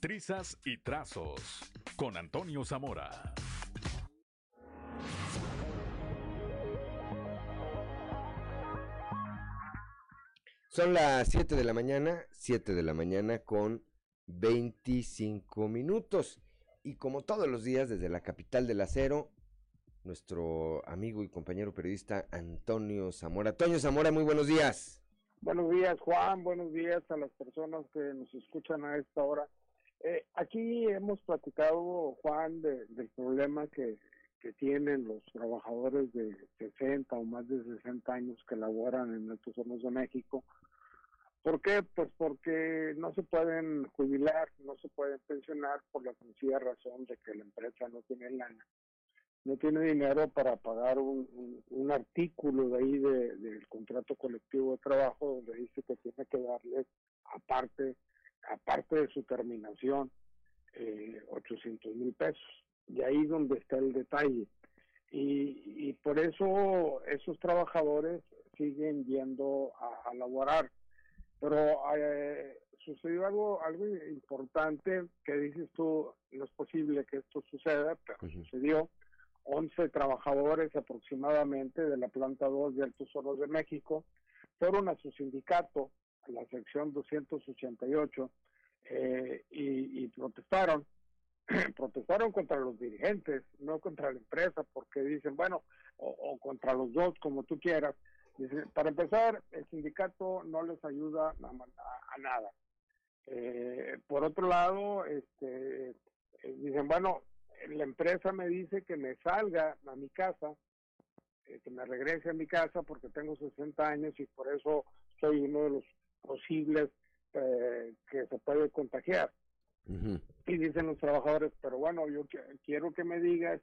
Trizas y trazos con Antonio Zamora. Son las 7 de la mañana, 7 de la mañana con 25 minutos. Y como todos los días, desde la capital del acero, nuestro amigo y compañero periodista Antonio Zamora. Antonio Zamora, muy buenos días. Buenos días, Juan. Buenos días a las personas que nos escuchan a esta hora. Eh, aquí hemos platicado, Juan, de- del problema que, tienen los trabajadores de 60 o más de 60 años que laboran en estos hornos de México. ¿Por qué? Pues porque no se pueden jubilar, no se pueden pensionar por la sencilla razón de que la empresa no tiene lana no tiene dinero para pagar un, artículo de ahí de- del contrato colectivo de trabajo donde dice que tiene que darles aparte aparte de su terminación eh, 800 mil pesos. Y ahí donde está el detalle. Y, y por eso esos trabajadores siguen yendo a, a laborar. Pero eh, sucedió algo algo importante que dices tú no es posible que esto suceda pero sucedió. 11 trabajadores aproximadamente de la planta 2 de Altos Hornos de México fueron a su sindicato, la sección 288, eh, y, y protestaron. <clears throat> protestaron contra los dirigentes, no contra la empresa, porque dicen, bueno, o, contra los dos, como tú quieras. Dicen, para empezar, el sindicato no les ayuda a nada. Eh, por otro lado, este, eh, dicen, bueno, la empresa me dice que me salga a mi casa, eh, que me regrese a mi casa porque tengo 60 años y por eso soy uno de los posibles eh, que se puede contagiar. Y dicen los trabajadores, pero bueno, yo qui- quiero que me digas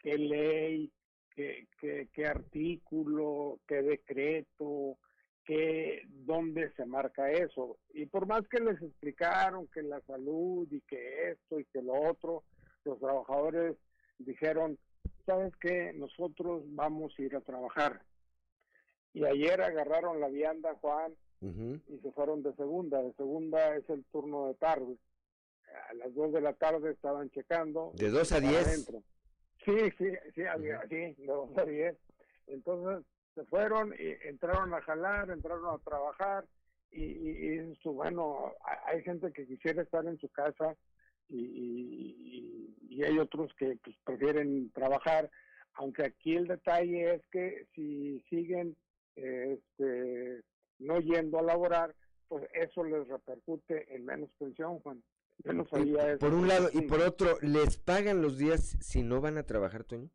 qué ley, qué, qué, qué artículo, qué decreto, qué, dónde se marca eso. Y por más que les explicaron que la salud y que esto y que lo otro, los trabajadores dijeron, ¿sabes qué? Nosotros vamos a ir a trabajar. Y ayer agarraron la vianda, Juan, y se fueron de segunda. De segunda es el turno de tarde. A las dos de la tarde estaban checando. De dos a para diez. adentro. Sí, sí, sí, había- sí, de dos a diez. Entonces se fueron y entraron a jalar, entraron a trabajar y, y, y bueno, ha- hay gente que quisiera estar en su casa y, y- hay otros que pues, prefieren trabajar, aunque aquí el detalle es que si siguen este, no yendo a laborar, pues eso les repercute en menos pensión, Juan. Yo no Y sabía eso. por un lado y por otro, ¿les pagan los días si no van a trabajar, Toño?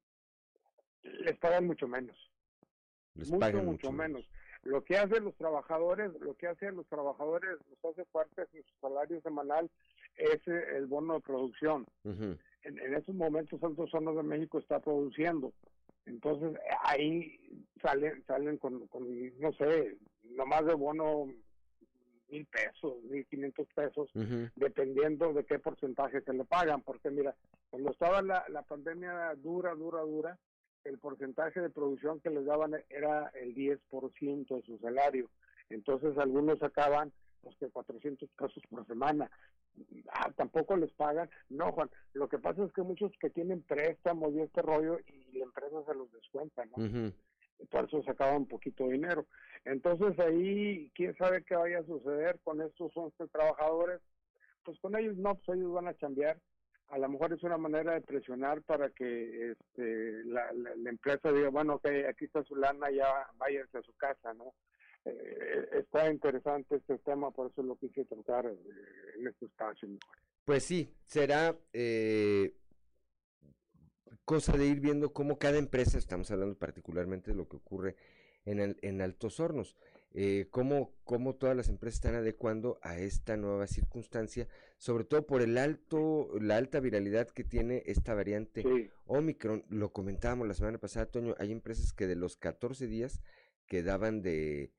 les pagan mucho menos. Les mucho, pagan mucho mucho menos. Lo que hacen los trabajadores, lo que hacen los trabajadores, los hace fuertes en su salario semanal, es eh, el bono de producción. En, en esos momentos Altos Hornos de México está produciendo. Entonces ahí salen, salen con, con, no sé, nomás de bono mil pesos, mil quinientos pesos, dependiendo de qué porcentaje se le pagan, porque mira, cuando estaba la, la pandemia dura, dura, dura, el porcentaje de producción que les daban era el 10% de su salario. Entonces algunos sacaban pues que 400 pesos por semana. Ah, tampoco les pagan. No, Juan, lo que pasa es que muchos que tienen préstamos y este rollo y la empresa se los descuenta, ¿no? Ujú. Por eso sacaban un poquito de dinero. Entonces ahí, quién sabe qué vaya a suceder con estos 11 trabajadores, pues con ellos no, pues ellos van a chambear, a lo mejor es una manera de presionar para que este, la, empresa diga, bueno, ok, aquí está su lana, ya váyanse a su casa, ¿no? Eh, está interesante este tema, por eso lo quise tratar eh, en este espacio. Pues sí, será eh, cosa de ir viendo cómo cada empresa, estamos hablando particularmente de lo que ocurre en, el, en Altos Hornos, eh, cómo, cómo todas las empresas están adecuando a esta nueva circunstancia, sobre todo por el alto, la alta viralidad que tiene esta variante Sí. Omicron. Lo comentábamos la semana pasada, Toño, hay empresas que de los 14 días que daban de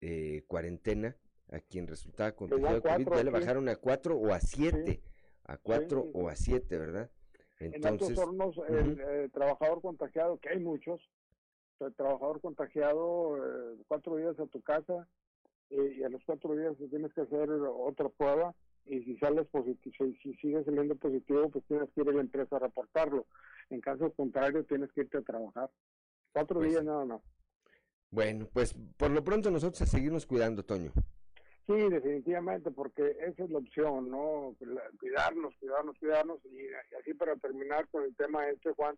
eh, cuarentena a quien resultaba contagiado de COVID, ya le bajaron a 4 o a 7, a 4 sí, o a 7, ¿verdad? En Entonces, Hornos, el eh, trabajador contagiado, que hay muchos, el trabajador contagiado, eh, cuatro días a tu casa eh, y a los cuatro días tienes que hacer otra prueba y si sales positivo, si, si sigues saliendo positivo, pues tienes que ir a la empresa a reportarlo. En caso contrario, tienes que irte a trabajar. Cuatro Pues días nada más. Bueno, pues por lo pronto nosotros a seguirnos cuidando, Toño. Sí, definitivamente, porque esa es la opción, ¿no? Cuidarnos, cuidarnos, cuidarnos. Y, y así para terminar con el tema este, Juan,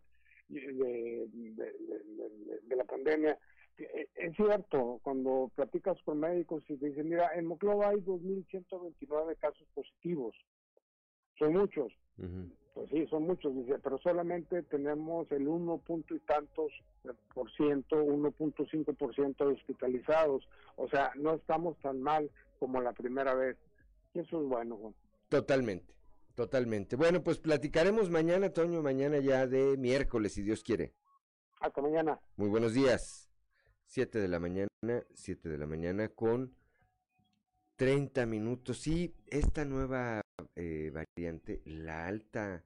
de, de, de- de- de la pandemia. eh, Es cierto, cuando platicas con médicos y te dicen, mira, en Moclova hay 2.129 casos positivos. Son muchos. Pues sí, son muchos, dice, pero solamente tenemos el 1 punto y tantos por ciento, 1.5 por ciento de hospitalizados. O sea, no estamos tan mal como la primera vez. Y eso es bueno, Juan. Totalmente, totalmente. Bueno, pues platicaremos mañana, Toño, mañana ya de miércoles, si Dios quiere. Hasta mañana. Muy buenos días. 7 de la mañana, 7 de la mañana con 30 minutos. Sí, esta nueva eh, variante, la alta,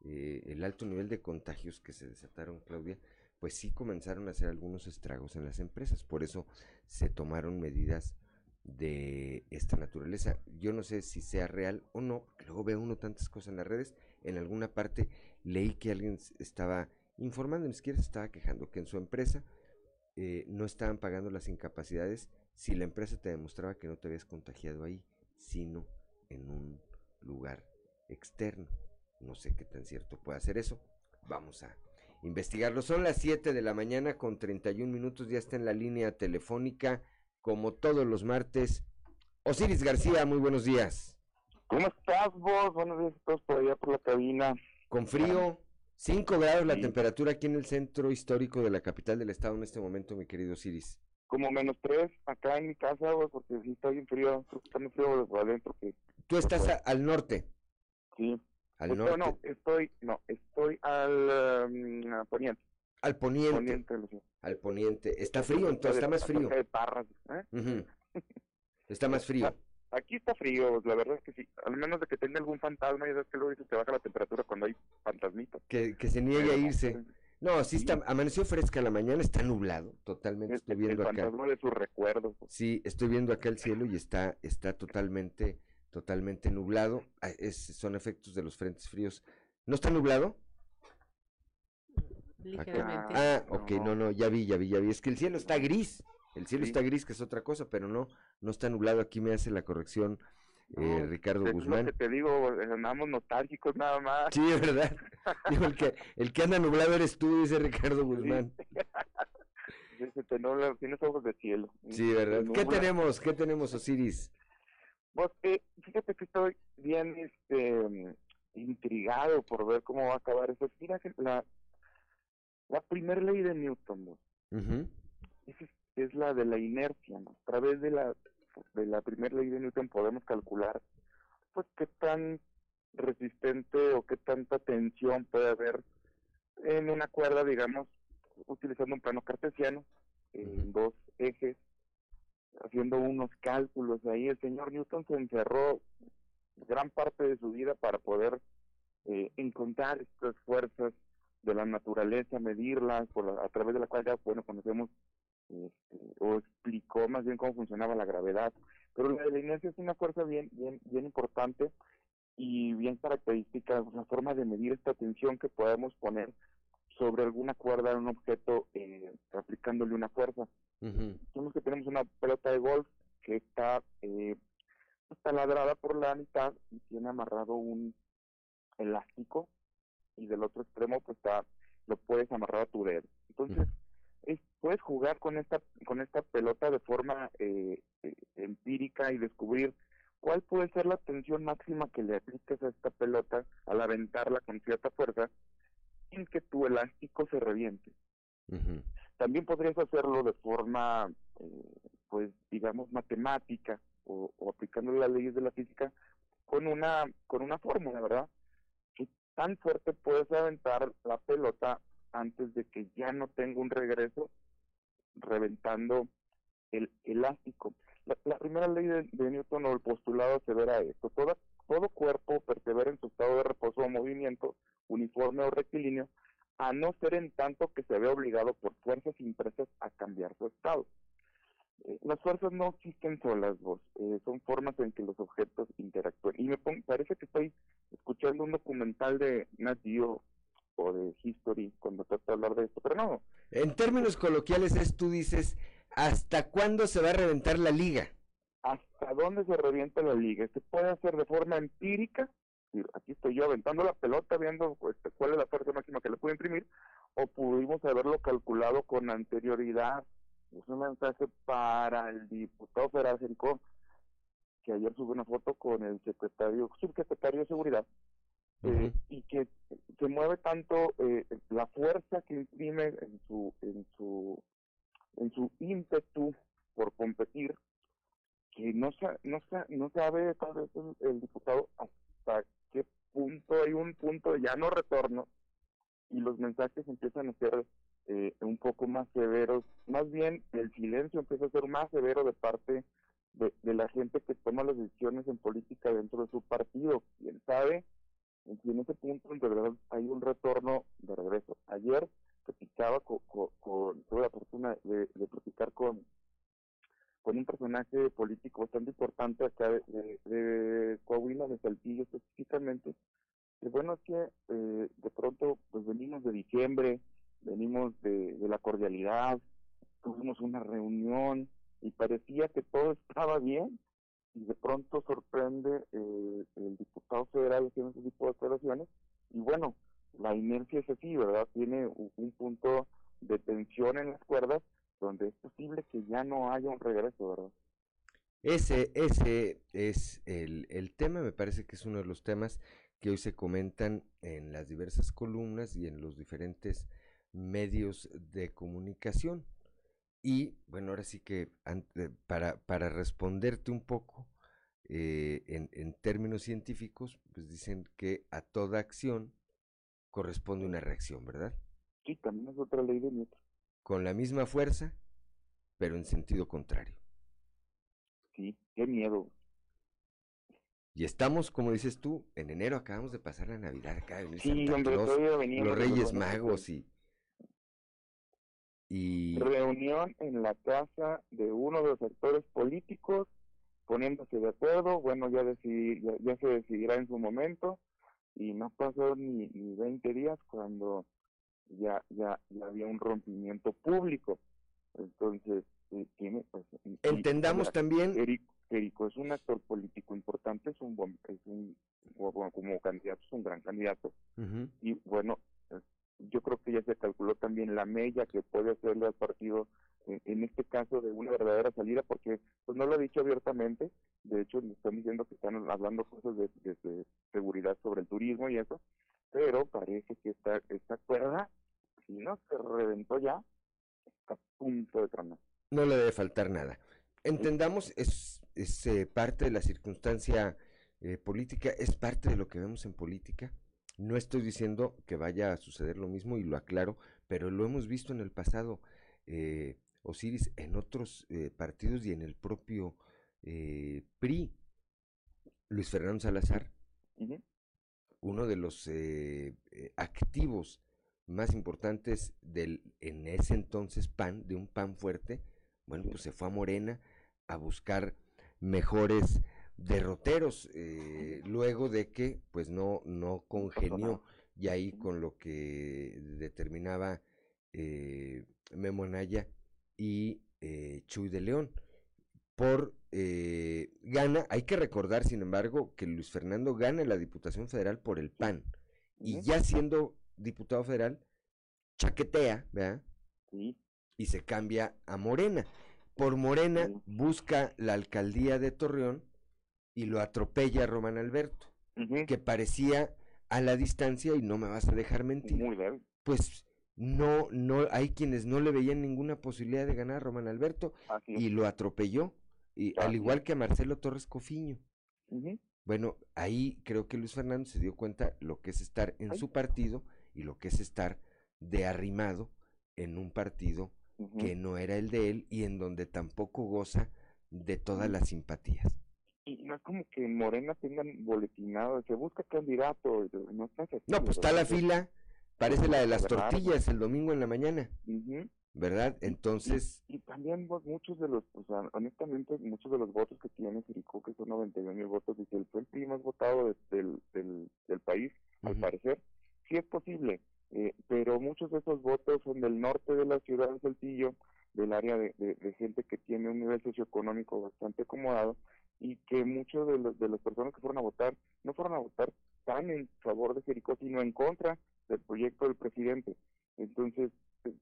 eh, el alto nivel de contagios que se desataron, Claudia, pues sí comenzaron a hacer algunos estragos en las empresas. Por eso se tomaron medidas de esta naturaleza. Yo no sé si sea real o no, luego veo uno tantas cosas en las redes. En alguna parte leí que alguien estaba informando, ni siquiera se estaba quejando, que en su empresa eh, no estaban pagando las incapacidades si la empresa te demostraba que no te habías contagiado ahí, sino en un lugar externo. No sé qué tan cierto puede ser eso. Vamos a investigarlo. Son las 7 de la mañana con 31 minutos. Ya está en la línea telefónica, como todos los martes. Osiris García, muy buenos días. ¿Cómo estás vos? Buenos días a todos por allá por la cabina. Con frío, 5 grados la temperatura aquí en el centro histórico de la capital del estado en este momento, mi querido Osiris. Como menos tres acá en mi casa, güey, porque sí está bien frío. Está muy frío por adentro. Que, Tú estás a- al norte. sí. Al Pues, norte. No, estoy, no, estoy al um, a poniente. Al poniente. Al poniente. Está frío, entonces está más frío. De Parras, ¿eh? <laughs> Está más frío. Aquí está frío, la verdad es que sí. Al menos de que tenga algún fantasma, ya sabes que luego dices que baja la temperatura cuando hay fantasmitas. Que, que se niegue a irse. No, sí está, amaneció fresca la mañana, está nublado, totalmente. Estoy El viendo acá. fantasma de sus recuerdos. Sí, estoy viendo acá el cielo y está, está totalmente, totalmente nublado. Ah, es- son efectos de los frentes fríos. ¿No está nublado? Ligeramente. Ah, ok, no, no, ya vi, ya vi, ya vi. Es que el cielo está gris. El cielo Sí. está gris, que es otra cosa, pero no, no está nublado. Aquí me hace la corrección eh, No, Ricardo Es lo Guzmán. que te digo, andamos nostálgicos nada más. Sí, es verdad. <laughs> Digo, el que, el que anda nublado eres tú, dice Ricardo Guzmán. <laughs> Sí, se te nubla, tienes ojos de cielo. Sí, ¿verdad? ¿Qué tenemos? ¿Qué tenemos, Osiris? Vos, eh, fíjate que estoy bien este, intrigado por ver cómo va a acabar esto. Mira que la, la primera ley de Newton, Ujú. esa es, es la de la inercia. ¿no? A través de la, de la primera ley de Newton podemos calcular pues qué tan resistente o qué tanta tensión puede haber en una cuerda, digamos, utilizando un plano cartesiano, en dos ejes, haciendo unos cálculos ahí. El señor Newton se encerró gran parte de su vida para poder eh, encontrar estas fuerzas de la naturaleza, medirlas, por la- a través de la cual ya, bueno, conocemos este, o explicó más bien cómo funcionaba la gravedad. Pero la de la inercia es una fuerza bien, bien, bien importante y bien característica, la forma de medir esta tensión que podemos poner sobre alguna cuerda en un objeto eh, aplicándole una fuerza. Tenemos que tenemos una pelota de golf que está eh, está ladrada por la mitad y tiene amarrado un elástico y del otro extremo pues está lo puedes amarrar a tu dedo. Entonces, es, puedes jugar con esta con esta pelota de forma eh, empírica y descubrir cuál puede ser la tensión máxima que le apliques a esta pelota al aventarla con cierta fuerza sin que tu elástico se reviente. También podrías hacerlo de forma, eh, pues, digamos, matemática o, o, aplicando las leyes de la física con una con una fórmula, ¿verdad? ¿Qué tan fuerte puedes aventar la pelota antes de que ya no tenga un regreso reventando el elástico? La, primera ley de, Newton o el postulado se verá esto. Toda, todo cuerpo persevera en su estado de reposo o movimiento uniforme o rectilíneo a no ser en tanto que se ve obligado por fuerzas impresas a cambiar su estado. Las fuerzas no existen solas, vos, eh, son formas en que los objetos interactúan. Y me parece que estoy escuchando un documental de Nat Geo o de History cuando trata de hablar de esto, pero no. En términos coloquiales es, tú dices, ¿hasta cuándo se va a reventar la liga? ¿Hasta dónde se revienta la liga? Se puede hacer de forma empírica aquí estoy yo aventando la pelota viendo este, cuál es la fuerza máxima que le puedo imprimir, o pudimos haberlo calculado con anterioridad. Es un mensaje para el diputado Federico, que ayer subió una foto con el secretario, subsecretario de Seguridad, eh, y que se mueve tanto eh, la fuerza que imprime en su, en su, en su ímpetu por competir, que no, no, no sabe tal vez el, el diputado hasta qué punto hay un punto de ya no retorno y los mensajes empiezan a ser eh, un poco más severos, más bien el silencio empieza a ser más severo de parte de, la gente que toma las decisiones en política dentro de su partido. Quién sabe si en ese punto de verdad hay un retorno de regreso. Ayer platicaba con, con, tuve la fortuna de, de platicar con con un personaje político bastante importante acá de, de, Coahuila, de Saltillo específicamente. Y bueno, es que eh, de pronto pues venimos de diciembre, venimos de, la cordialidad, tuvimos una reunión y parecía que todo estaba bien y de pronto sorprende eh, el diputado federal haciendo ese tipo de declaraciones y bueno, la inercia es así, ¿verdad? Tiene un punto de tensión en las cuerdas donde es posible que ya no haya un regreso, ¿verdad? Ese, ese es el, el tema, me parece que es uno de los temas que hoy se comentan en las diversas columnas y en los diferentes medios de comunicación. Y bueno, ahora sí que para, para responderte un poco eh, en, en, términos científicos, pues dicen que a toda acción corresponde una reacción, ¿verdad? Sí, también es otra ley de Newton con la misma fuerza, pero en sentido contrario. Sí, qué miedo. Y estamos, como dices tú, en enero acabamos de pasar la Navidad acá en sí, hombre, Claus, los Reyes Magos y, y reunión en la casa de uno de los actores políticos poniéndose de acuerdo, bueno, ya, decidí, ya, ya se decidirá en su momento y no pasó ni, ni 20 días cuando ya, ya, ya había un rompimiento público. Entonces, eh, tiene, pues, entendamos también. Erico, es un actor político importante, es un buen, es un, como candidato, es un gran candidato. Y bueno, yo creo que ya se calculó también la mella que puede hacerle al partido en, este caso de una verdadera salida, porque pues no lo ha dicho abiertamente, de hecho le están diciendo que están hablando cosas de, de seguridad sobre el turismo y eso, pero parece que esta, esta cuerda, si no se reventó ya, está a punto de tronar. No le debe faltar nada. Entendamos, es, es eh, parte de la circunstancia eh, política, es parte de lo que vemos en política. No estoy diciendo que vaya a suceder lo mismo y lo aclaro, pero lo hemos visto en el pasado, eh, Osiris, en otros eh, partidos y en el propio eh, PRI. Luis Fernando Salazar, uno de los eh, activos más importantes del en ese entonces PAN, de un PAN fuerte, bueno, pues se fue a Morena a buscar mejores derroteros, eh, luego de que pues no, no congenió. Y ahí con lo que determinaba eh, Memo Anaya y eh, Chuy de León, por eh, gana, hay que recordar, sin embargo, que Luis Fernando gana la Diputación Federal por el PAN. Y ya siendo diputado federal, chaquetea, ¿verdad? Y se cambia a Morena. Por Morena busca la alcaldía de Torreón y lo atropella Román Alberto, que parecía a la distancia, y no me vas a dejar mentir, pues no, no, hay quienes no le veían ninguna posibilidad de ganar a Román Alberto y lo atropelló, y al igual que a Marcelo Torres Cofiño. Bueno, ahí creo que Luis Fernando se dio cuenta lo que es estar en su partido y lo que es estar de arrimado en un partido que no era el de él y en donde tampoco goza de todas las simpatías. Y no es como que en Morena tengan boletinado, se busca candidato, no está No, pues está la fila, parece la de las tortillas el domingo en la mañana. ¿Verdad? Entonces... Y, también muchos de los, o sea, honestamente, muchos de los votos que tiene Jericó, que son 91 mil votos, dice, fue el PRI más votado del, del, del país, al parecer. Sí es posible, eh, pero muchos de esos votos son del norte de la ciudad de Saltillo, del área de, de, gente que tiene un nivel socioeconómico bastante acomodado y que muchos de, los, de las personas que fueron a votar no fueron a votar tan en favor de Jericó, sino en contra del proyecto del presidente. Entonces, eh,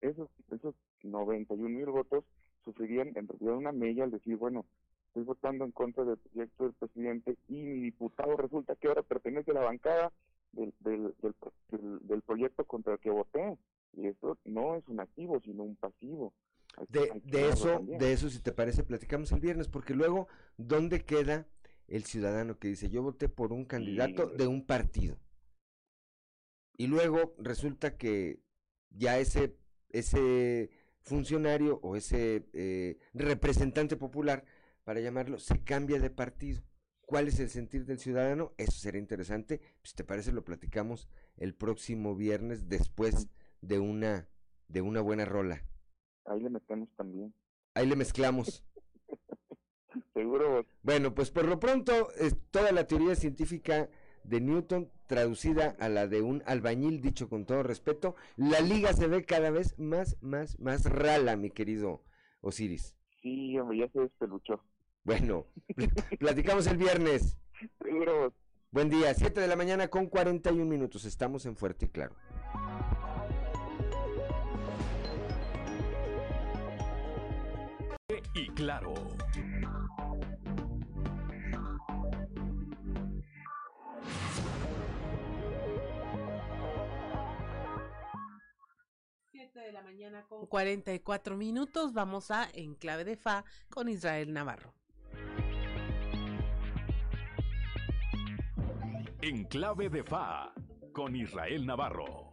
esos, esos 91 mil votos sufrirían en realidad una mella al decir, bueno, estoy votando en contra del proyecto del presidente y mi diputado resulta que ahora pertenece a la bancada del, del, del, proyecto contra el que voté. Y eso no es un activo, sino un pasivo. De, de eso, de eso, si te parece, platicamos el viernes, porque luego, ¿dónde queda el ciudadano que dice, yo voté por un candidato de un partido? Y luego resulta que ya ese, ese funcionario o ese eh, representante popular, para llamarlo, se cambia de partido cuál es el sentir del ciudadano, eso será interesante. Si te parece, lo platicamos el próximo viernes después de una, de una buena rola. Ahí le metemos también. Ahí le mezclamos. <laughs> Seguro. Bueno, pues por lo pronto, es toda la teoría científica de Newton traducida a la de un albañil, dicho con todo respeto, la liga se ve cada vez más, más, más rala, mi querido Osiris. Sí, hombre, ya se despeluchó. Bueno, <laughs> platicamos el viernes. Buen día, 7 de la mañana con 41 minutos. Estamos en Fuerte y Claro. Claro. 7 de la mañana con 44 minutos. Vamos a Enclave de Fa con Israel Navarro. En clave de FA con Israel Navarro.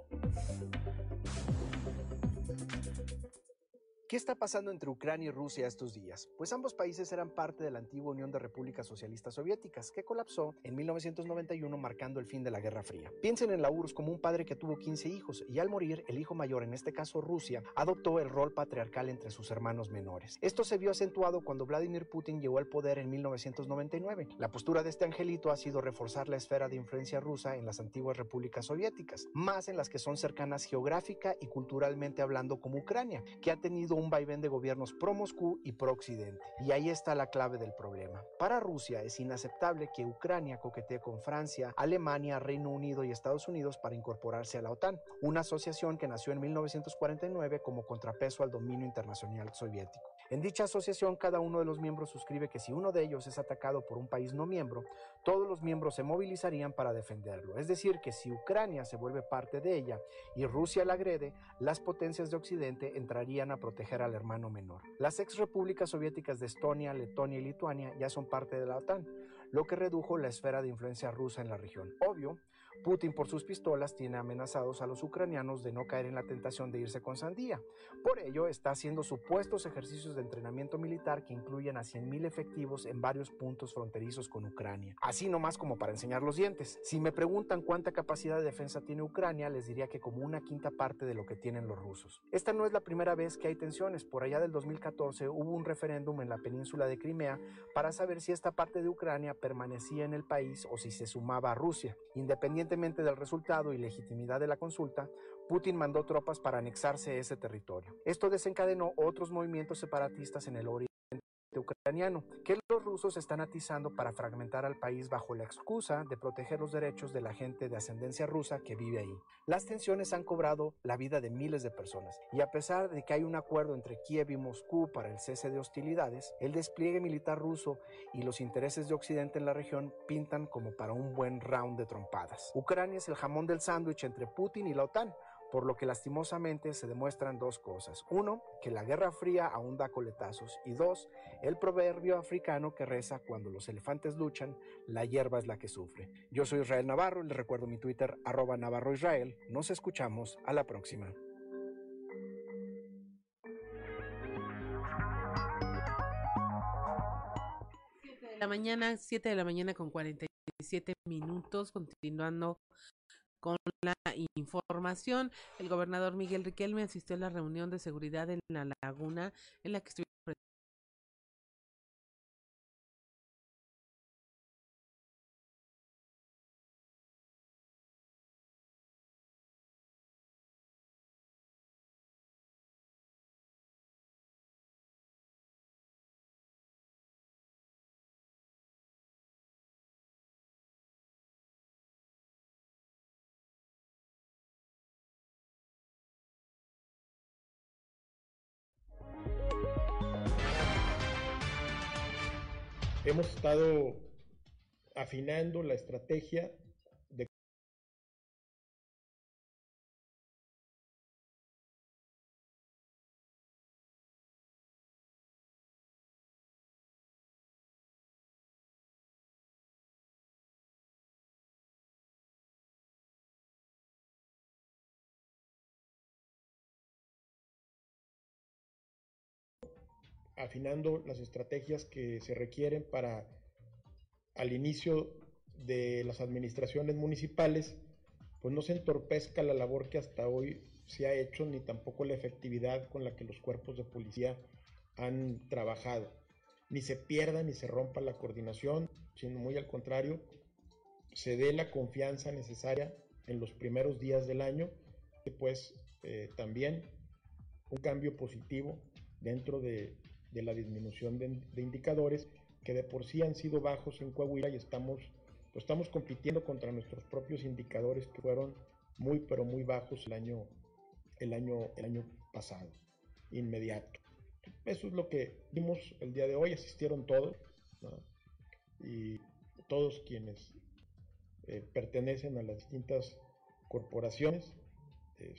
¿Qué está pasando entre Ucrania y Rusia estos días? Pues ambos países eran parte de la antigua Unión de Repúblicas Socialistas Soviéticas, que colapsó en 1991 marcando el fin de la Guerra Fría. Piensen en la URSS como un padre que tuvo 15 hijos y al morir el hijo mayor, en este caso Rusia, adoptó el rol patriarcal entre sus hermanos menores. Esto se vio acentuado cuando Vladimir Putin llegó al poder en 1999. La postura de este angelito ha sido reforzar la esfera de influencia rusa en las antiguas repúblicas soviéticas, más en las que son cercanas geográfica y culturalmente hablando como Ucrania, que ha tenido un vaivén de gobiernos pro-Moscú y pro-Occidente. Y ahí está la clave del problema. Para Rusia es inaceptable que Ucrania coquetee con Francia, Alemania, Reino Unido y Estados Unidos para incorporarse a la OTAN, una asociación que nació en 1949 como contrapeso al dominio internacional soviético. En dicha asociación, cada uno de los miembros suscribe que si uno de ellos es atacado por un país no miembro, todos los miembros se movilizarían para defenderlo. Es decir, que si Ucrania se vuelve parte de ella y Rusia la agrede, las potencias de Occidente entrarían a proteger al hermano menor. Las ex repúblicas soviéticas de Estonia, Letonia y Lituania ya son parte de la OTAN, lo que redujo la esfera de influencia rusa en la región. Obvio, Putin por sus pistolas tiene amenazados a los ucranianos de no caer en la tentación de irse con sandía. Por ello, está haciendo supuestos ejercicios de entrenamiento militar que incluyen a 100.000 efectivos en varios puntos fronterizos con Ucrania. Así nomás como para enseñar los dientes. Si me preguntan cuánta capacidad de defensa tiene Ucrania, les diría que como una quinta parte de lo que tienen los rusos. Esta no es la primera vez que hay tensiones. Por allá del 2014 hubo un referéndum en la península de Crimea para saber si esta parte de Ucrania permanecía en el país o si se sumaba a Rusia. Independientemente del resultado y legitimidad de la consulta, Putin mandó tropas para anexarse ese territorio. Esto desencadenó otros movimientos separatistas en el oriente ucraniano, que los rusos están atizando para fragmentar al país bajo la excusa de proteger los derechos de la gente de ascendencia rusa que vive ahí. Las tensiones han cobrado la vida de miles de personas y a pesar de que hay un acuerdo entre Kiev y Moscú para el cese de hostilidades, el despliegue militar ruso y los intereses de Occidente en la región pintan como para un buen round de trompadas. Ucrania es el jamón del sándwich entre Putin y la OTAN, por lo que lastimosamente se demuestran dos cosas. Uno, que la Guerra Fría aún da coletazos y dos, el proverbio africano que reza cuando los elefantes luchan, la hierba es la que sufre. Yo soy Israel Navarro, les recuerdo mi Twitter arroba Navarro Israel. Nos escuchamos a la próxima. la mañana, 7 de la mañana con 47 minutos, continuando con la información, el gobernador Miguel Riquelme asistió a la reunión de seguridad en la laguna en la que estuvieron hemos estado afinando la estrategia afinando las estrategias que se requieren para al inicio de las administraciones municipales, pues no se entorpezca la labor que hasta hoy se ha hecho, ni tampoco la efectividad con la que los cuerpos de policía han trabajado, ni se pierda ni se rompa la coordinación, sino muy al contrario, se dé la confianza necesaria en los primeros días del año, pues eh, también un cambio positivo dentro de, de la disminución de, de, indicadores que de por sí han sido bajos en Coahuila y estamos, pues estamos compitiendo contra nuestros propios indicadores que fueron muy pero muy bajos el año, el año, el año pasado, inmediato. Eso es lo que vimos el día de hoy, asistieron todos ¿no? y todos quienes eh, pertenecen a las distintas corporaciones, eh,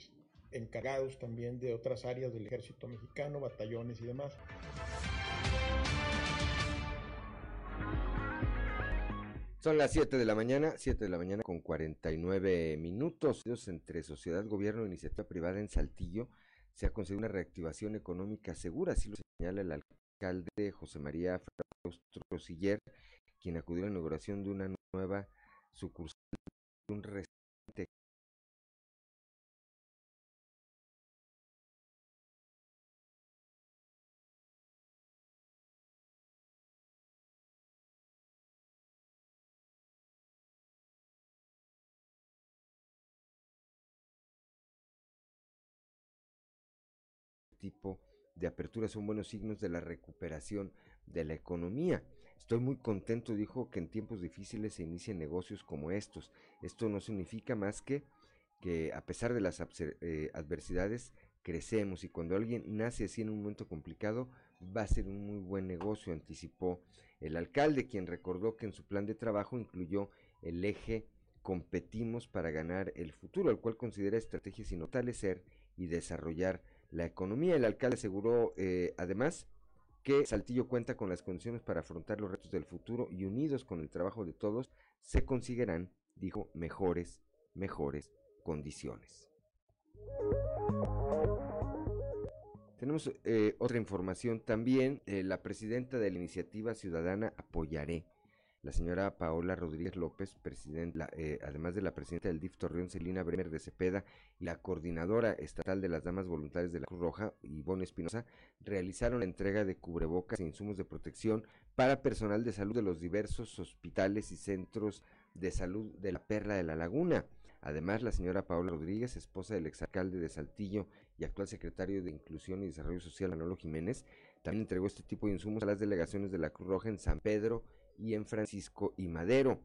encargados también de otras áreas del ejército mexicano, batallones y demás. Son las 7 de la mañana, 7 de la mañana con 49 minutos. Entre sociedad, gobierno e iniciativa privada en Saltillo se ha conseguido una reactivación económica segura, así lo señala el alcalde José María Frausto Siller, quien acudió a la inauguración de una nueva sucursal de un restaurante tipo de apertura son buenos signos de la recuperación de la economía. Estoy muy contento, dijo, que en tiempos difíciles se inicien negocios como estos. Esto no significa más que que a pesar de las eh, adversidades crecemos y cuando alguien nace así en un momento complicado va a ser un muy buen negocio, anticipó el alcalde, quien recordó que en su plan de trabajo incluyó el eje competimos para ganar el futuro, el cual considera estrategias sin fortalecer y desarrollar la economía. El alcalde aseguró eh, además que Saltillo cuenta con las condiciones para afrontar los retos del futuro y unidos con el trabajo de todos se conseguirán, dijo, mejores, mejores condiciones. Tenemos eh, otra información también. Eh, la presidenta de la iniciativa ciudadana Apoyaré la señora Paola Rodríguez López, presidenta, eh, además de la presidenta del DIF Torreón, Celina Bremer de Cepeda, y la coordinadora estatal de las Damas Voluntarias de la Cruz Roja, Ivonne Espinosa, realizaron la entrega de cubrebocas e insumos de protección para personal de salud de los diversos hospitales y centros de salud de la Perla de la Laguna. Además, la señora Paola Rodríguez, esposa del exalcalde de Saltillo y actual secretario de Inclusión y Desarrollo Social, Manolo Jiménez, también entregó este tipo de insumos a las delegaciones de la Cruz Roja en San Pedro y en Francisco y Madero.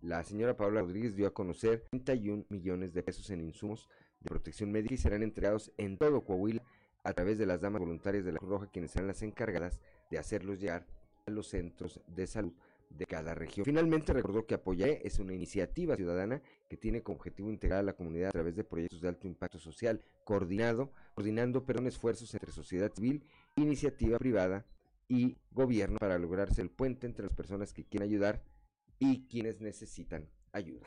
La señora Paula Rodríguez dio a conocer 31 millones de pesos en insumos de protección médica y serán entregados en todo Coahuila a través de las damas voluntarias de la Cruz Roja, quienes serán las encargadas de hacerlos llegar a los centros de salud de cada región. Finalmente recordó que Apoyaré es una iniciativa ciudadana que tiene como objetivo integrar a la comunidad a través de proyectos de alto impacto social, coordinado, coordinando pero esfuerzos entre sociedad civil, iniciativa privada y gobierno para lograrse el puente entre las personas que quieren ayudar y quienes necesitan ayuda.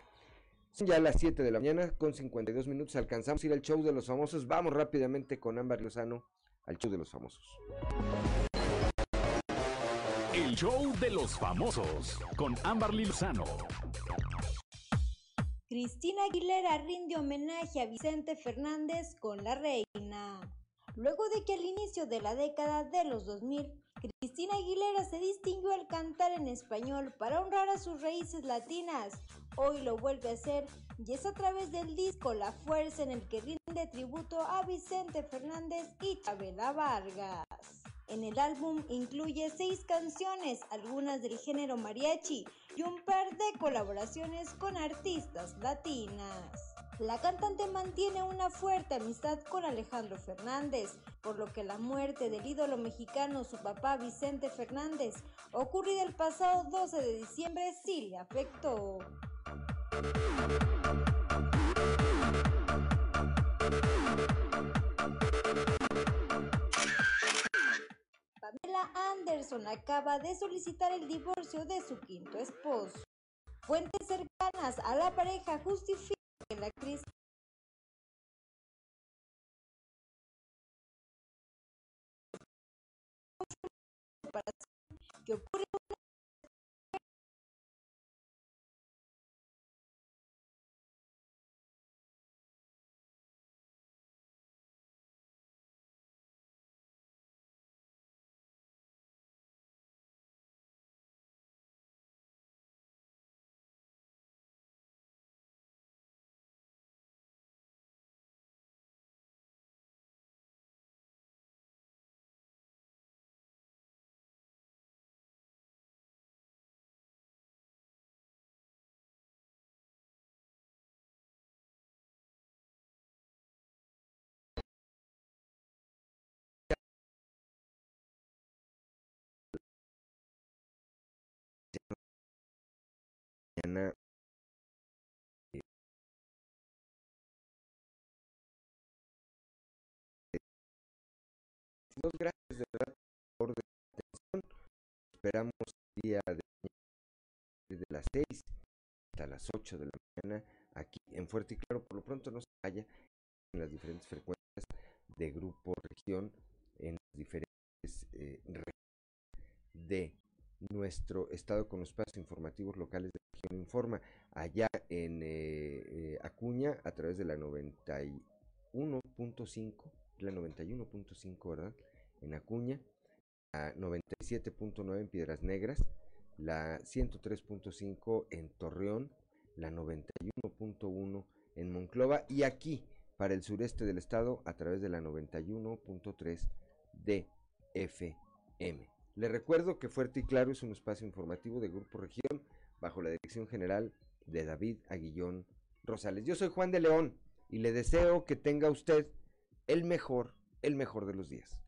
Son ya las 7 de la mañana con 52 minutos. Alcanzamos a ir al show de los famosos. Vamos rápidamente con Ámbar Lozano al show de los famosos. El show de los famosos con Ámbar Lozano. Cristina Aguilera rinde homenaje a Vicente Fernández con la reina. Luego de que al inicio de la década de los 2000, Cristina Aguilera se distinguió al cantar en español para honrar a sus raíces latinas. Hoy lo vuelve a hacer y es a través del disco La Fuerza en el que rinde tributo a Vicente Fernández y Chabela Vargas. En el álbum incluye seis canciones, algunas del género mariachi y un par de colaboraciones con artistas latinas. La cantante mantiene una fuerte amistad con Alejandro Fernández, por lo que la muerte del ídolo mexicano, su papá Vicente Fernández, ocurrida el pasado 12 de diciembre, sí le afectó. Pamela Anderson acaba de solicitar el divorcio de su quinto esposo. Fuentes cercanas a la pareja justifican actriz que ocurre mañana eh, Dos gracias de verdad por la atención. Esperamos el día de desde las 6 hasta las 8 de la mañana aquí en Fuerte y Claro. Por lo pronto no se vaya en las diferentes frecuencias de Grupo Región, en las diferentes eh, de nuestro estado con los espacios informativos locales de Región Informa, allá en eh, eh, Acuña a través de la 91.5, la 91.5, ¿verdad? En Acuña, la 97.9 en Piedras Negras, la 103.5 en Torreón, la 91.1 en Monclova y aquí para el sureste del estado a través de la 91.3 de FM. Le recuerdo que Fuerte y Claro es un espacio informativo de Grupo Región bajo la dirección general de David Aguillón Rosales. Yo soy Juan de León y le deseo que tenga usted el mejor, el mejor de los días.